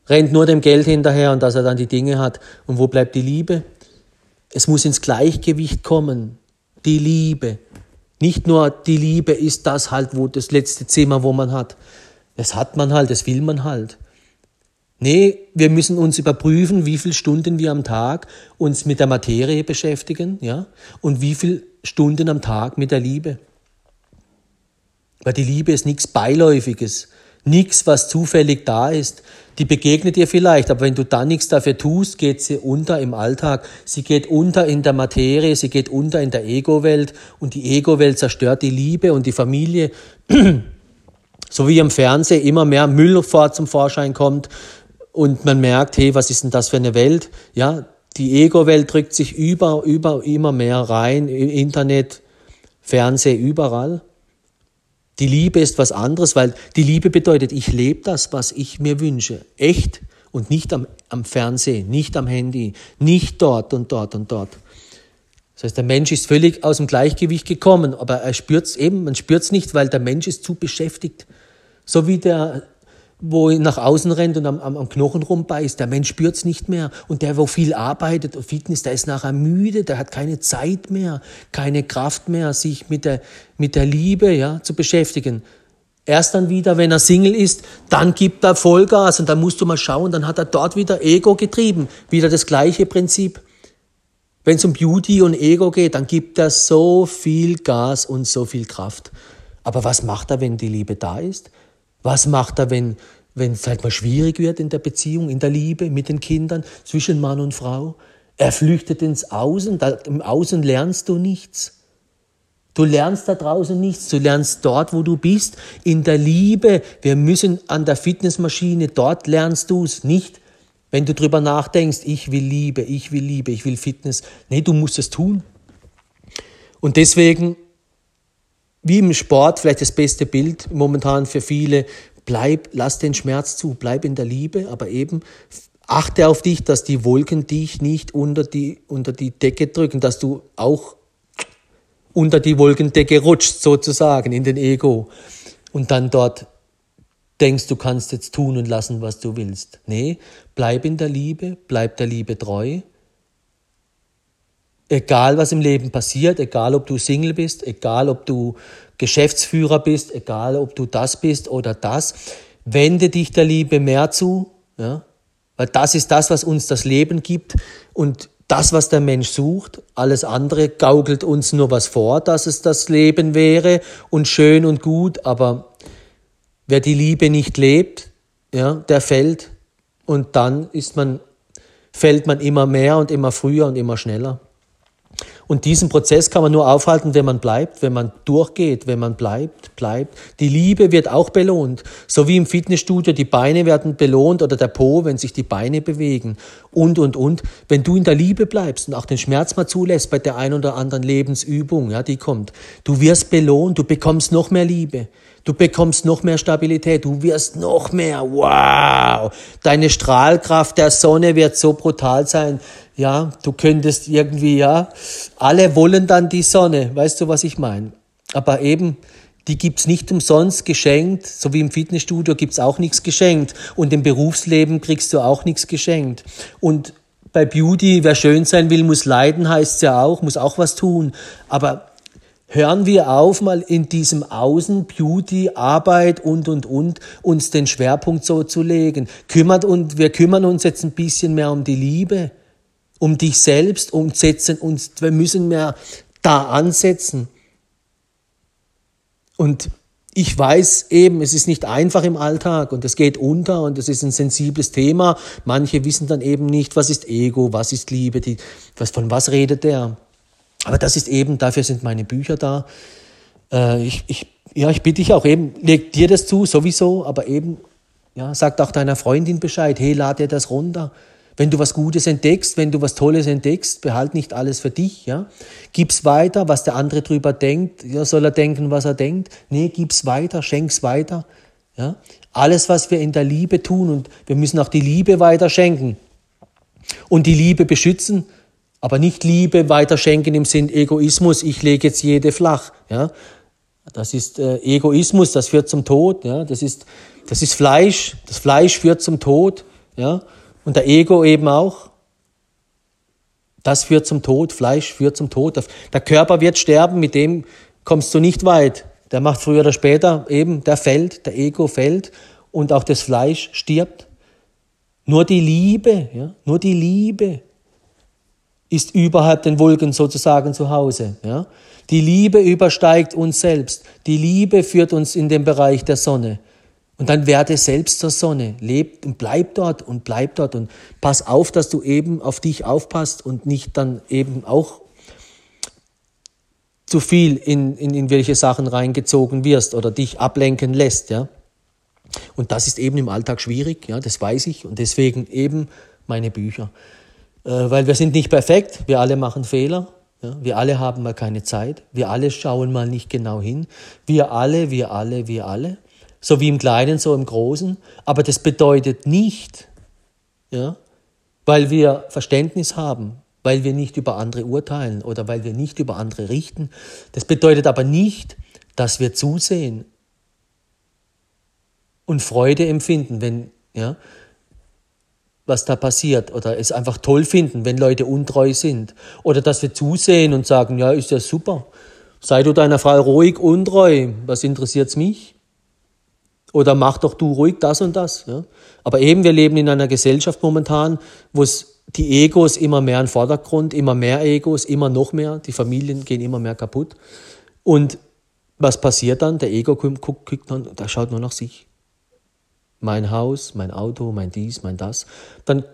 Rennt nur dem Geld hinterher und dass er dann die Dinge hat. Und wo bleibt die Liebe? Es muss ins Gleichgewicht kommen. Die Liebe. Nicht nur die Liebe ist das halt, wo das letzte Zimmer, wo man hat. Das hat man halt, das will man halt. Nee, wir müssen uns überprüfen, wie viele Stunden wir am Tag uns mit der Materie beschäftigen, ja, und wie viele Stunden am Tag mit der Liebe. Weil die Liebe ist nichts Beiläufiges, nichts, was zufällig da ist. Die begegnet dir vielleicht, aber wenn du da nichts dafür tust, geht sie unter im Alltag. Sie geht unter in der Materie, sie geht unter in der Ego-Welt und die Ego-Welt zerstört die Liebe und die Familie. So wie im Fernsehen immer mehr Müll vor zum Vorschein kommt, und man merkt, hey, was ist denn das für eine Welt? Ja, die Ego-Welt drückt sich über, über, immer mehr rein, Internet, Fernseh, überall. Die Liebe ist was anderes, weil die Liebe bedeutet, ich lebe das, was ich mir wünsche. Echt und nicht am, am Fernsehen, nicht am Handy, nicht dort und dort und dort. Das heißt, der Mensch ist völlig aus dem Gleichgewicht gekommen, aber er spürt es eben, man spürt es nicht, weil der Mensch ist zu beschäftigt. So wie der wo nach außen rennt und am, am, am Knochen rumbeißt, der Mensch spürt's nicht mehr. Und der, wo viel arbeitet, Fitness, der ist nachher müde, der hat keine Zeit mehr, keine Kraft mehr, sich mit der, mit der Liebe ja, zu beschäftigen. Erst dann wieder, wenn er Single ist, dann gibt er Vollgas und dann musst du mal schauen, dann hat er dort wieder Ego getrieben. Wieder das gleiche Prinzip. Wenn es um Beauty und Ego geht, dann gibt er so viel Gas und so viel Kraft. Aber was macht er, wenn die Liebe da ist? Was macht er, wenn wenn es halt mal schwierig wird in der Beziehung, in der Liebe mit den Kindern, zwischen Mann und Frau? Er flüchtet ins Außen, da, im Außen lernst du nichts. Du lernst da draußen nichts, du lernst dort, wo du bist, in der Liebe. Wir müssen an der Fitnessmaschine, dort lernst du es nicht. Wenn du drüber nachdenkst, ich will Liebe, ich will Liebe, ich will Fitness. Nee, du musst es tun. Und deswegen wie im Sport vielleicht das beste Bild momentan für viele. Bleib, lass den Schmerz zu, bleib in der Liebe, aber eben achte auf dich, dass die Wolken dich nicht unter die, unter die Decke drücken, dass du auch unter die Wolkendecke rutscht, sozusagen, in den Ego. Und dann dort denkst, du kannst jetzt tun und lassen, was du willst. Nee, bleib in der Liebe, bleib der Liebe treu Egal, was im Leben passiert, egal, ob du Single bist, egal, ob du Geschäftsführer bist, egal, ob du das bist oder das, wende dich der Liebe mehr zu, ja, weil das ist das, was uns das Leben gibt und das, was der Mensch sucht. Alles andere gaukelt uns nur was vor, dass es das Leben wäre und schön und gut, aber wer die Liebe nicht lebt, ja, der fällt und dann ist man, fällt man immer mehr und immer früher und immer schneller. Und diesen Prozess kann man nur aufhalten, wenn man bleibt, wenn man durchgeht, wenn man bleibt, bleibt. Die Liebe wird auch belohnt. So wie im Fitnessstudio die Beine werden belohnt oder der Po, wenn sich die Beine bewegen. Und, und, und. Wenn du in der Liebe bleibst und auch den Schmerz mal zulässt bei der ein oder anderen Lebensübung, ja, die kommt. Du wirst belohnt, du bekommst noch mehr Liebe. Du bekommst noch mehr Stabilität, du wirst noch mehr, wow, deine Strahlkraft der Sonne wird so brutal sein, ja, du könntest irgendwie, ja, alle wollen dann die Sonne, weißt du, was ich meine? Aber eben, die gibt's nicht umsonst geschenkt, so wie im Fitnessstudio gibt's auch nichts geschenkt und im Berufsleben kriegst du auch nichts geschenkt. Und bei Beauty, wer schön sein will, muss leiden, heißt's ja auch, muss auch was tun. Aber hören wir auf, mal in diesem Außen, Beauty, Arbeit und, und, und, uns den Schwerpunkt so zu legen. Kümmert und wir kümmern uns jetzt ein bisschen mehr um die Liebe um dich selbst und setzen uns, wir müssen mehr da ansetzen. Und ich weiß eben, es ist nicht einfach im Alltag und es geht unter und es ist ein sensibles Thema. Manche wissen dann eben nicht, was ist Ego, was ist Liebe, die, was, von was redet der. Aber das ist eben, dafür sind meine Bücher da. Äh, ich, ich, ja, ich bitte dich auch eben, leg dir das zu, sowieso, aber eben, ja, sagt auch deiner Freundin Bescheid, hey, lad dir das runter. Wenn du was Gutes entdeckst, wenn du was Tolles entdeckst, behalt nicht alles für dich, ja. Gib's weiter, was der andere drüber denkt, ja, soll er denken, was er denkt. Nee, gib's weiter, schenk's weiter, ja. Alles, was wir in der Liebe tun und wir müssen auch die Liebe weiter schenken und die Liebe beschützen, aber nicht Liebe weiter schenken im Sinn Egoismus, ich lege jetzt jede flach, ja. Das ist äh, Egoismus, das führt zum Tod, ja. Das ist, das ist Fleisch, das Fleisch führt zum Tod, ja. Und der Ego eben auch. Das führt zum Tod, Fleisch führt zum Tod. Der Körper wird sterben, mit dem kommst du nicht weit. Der macht früher oder später eben, der fällt, der Ego fällt und auch das Fleisch stirbt. Nur die Liebe, ja, nur die Liebe ist überhalb den Wolken sozusagen zu Hause. Ja. Die Liebe übersteigt uns selbst. Die Liebe führt uns in den Bereich der Sonne. Und dann werde selbst zur Sonne, leb und bleib dort und bleib dort. Und pass auf, dass du eben auf dich aufpasst und nicht dann eben auch zu viel in, in, in welche Sachen reingezogen wirst oder dich ablenken lässt, ja. Und das ist eben im Alltag schwierig, ja, das weiß ich. Und deswegen eben meine Bücher. Äh, weil wir sind nicht perfekt, wir alle machen Fehler, ja, wir alle haben mal keine Zeit, wir alle schauen mal nicht genau hin, wir alle, wir alle, wir alle so wie im Kleinen, so im Großen. Aber das bedeutet nicht, ja, weil wir Verständnis haben, weil wir nicht über andere urteilen oder weil wir nicht über andere richten. Das bedeutet aber nicht, dass wir zusehen, und Freude empfinden, wenn, ja, was da passiert oder es einfach toll finden, wenn Leute untreu sind oder dass wir zusehen und sagen, ja, ist ja super. Sei du deiner Frau ruhig untreu, was interessiert's mich? Oder mach doch du ruhig das und das. Ja? Aber eben, wir leben in einer Gesellschaft momentan, wo es die Egos immer mehr im Vordergrund, immer mehr Egos, immer noch mehr, die Familien gehen immer mehr kaputt. Und was passiert dann? Der Ego guckt, guckt dann, der schaut nur nach sich. Mein Haus, mein Auto, mein dies, mein das. Dann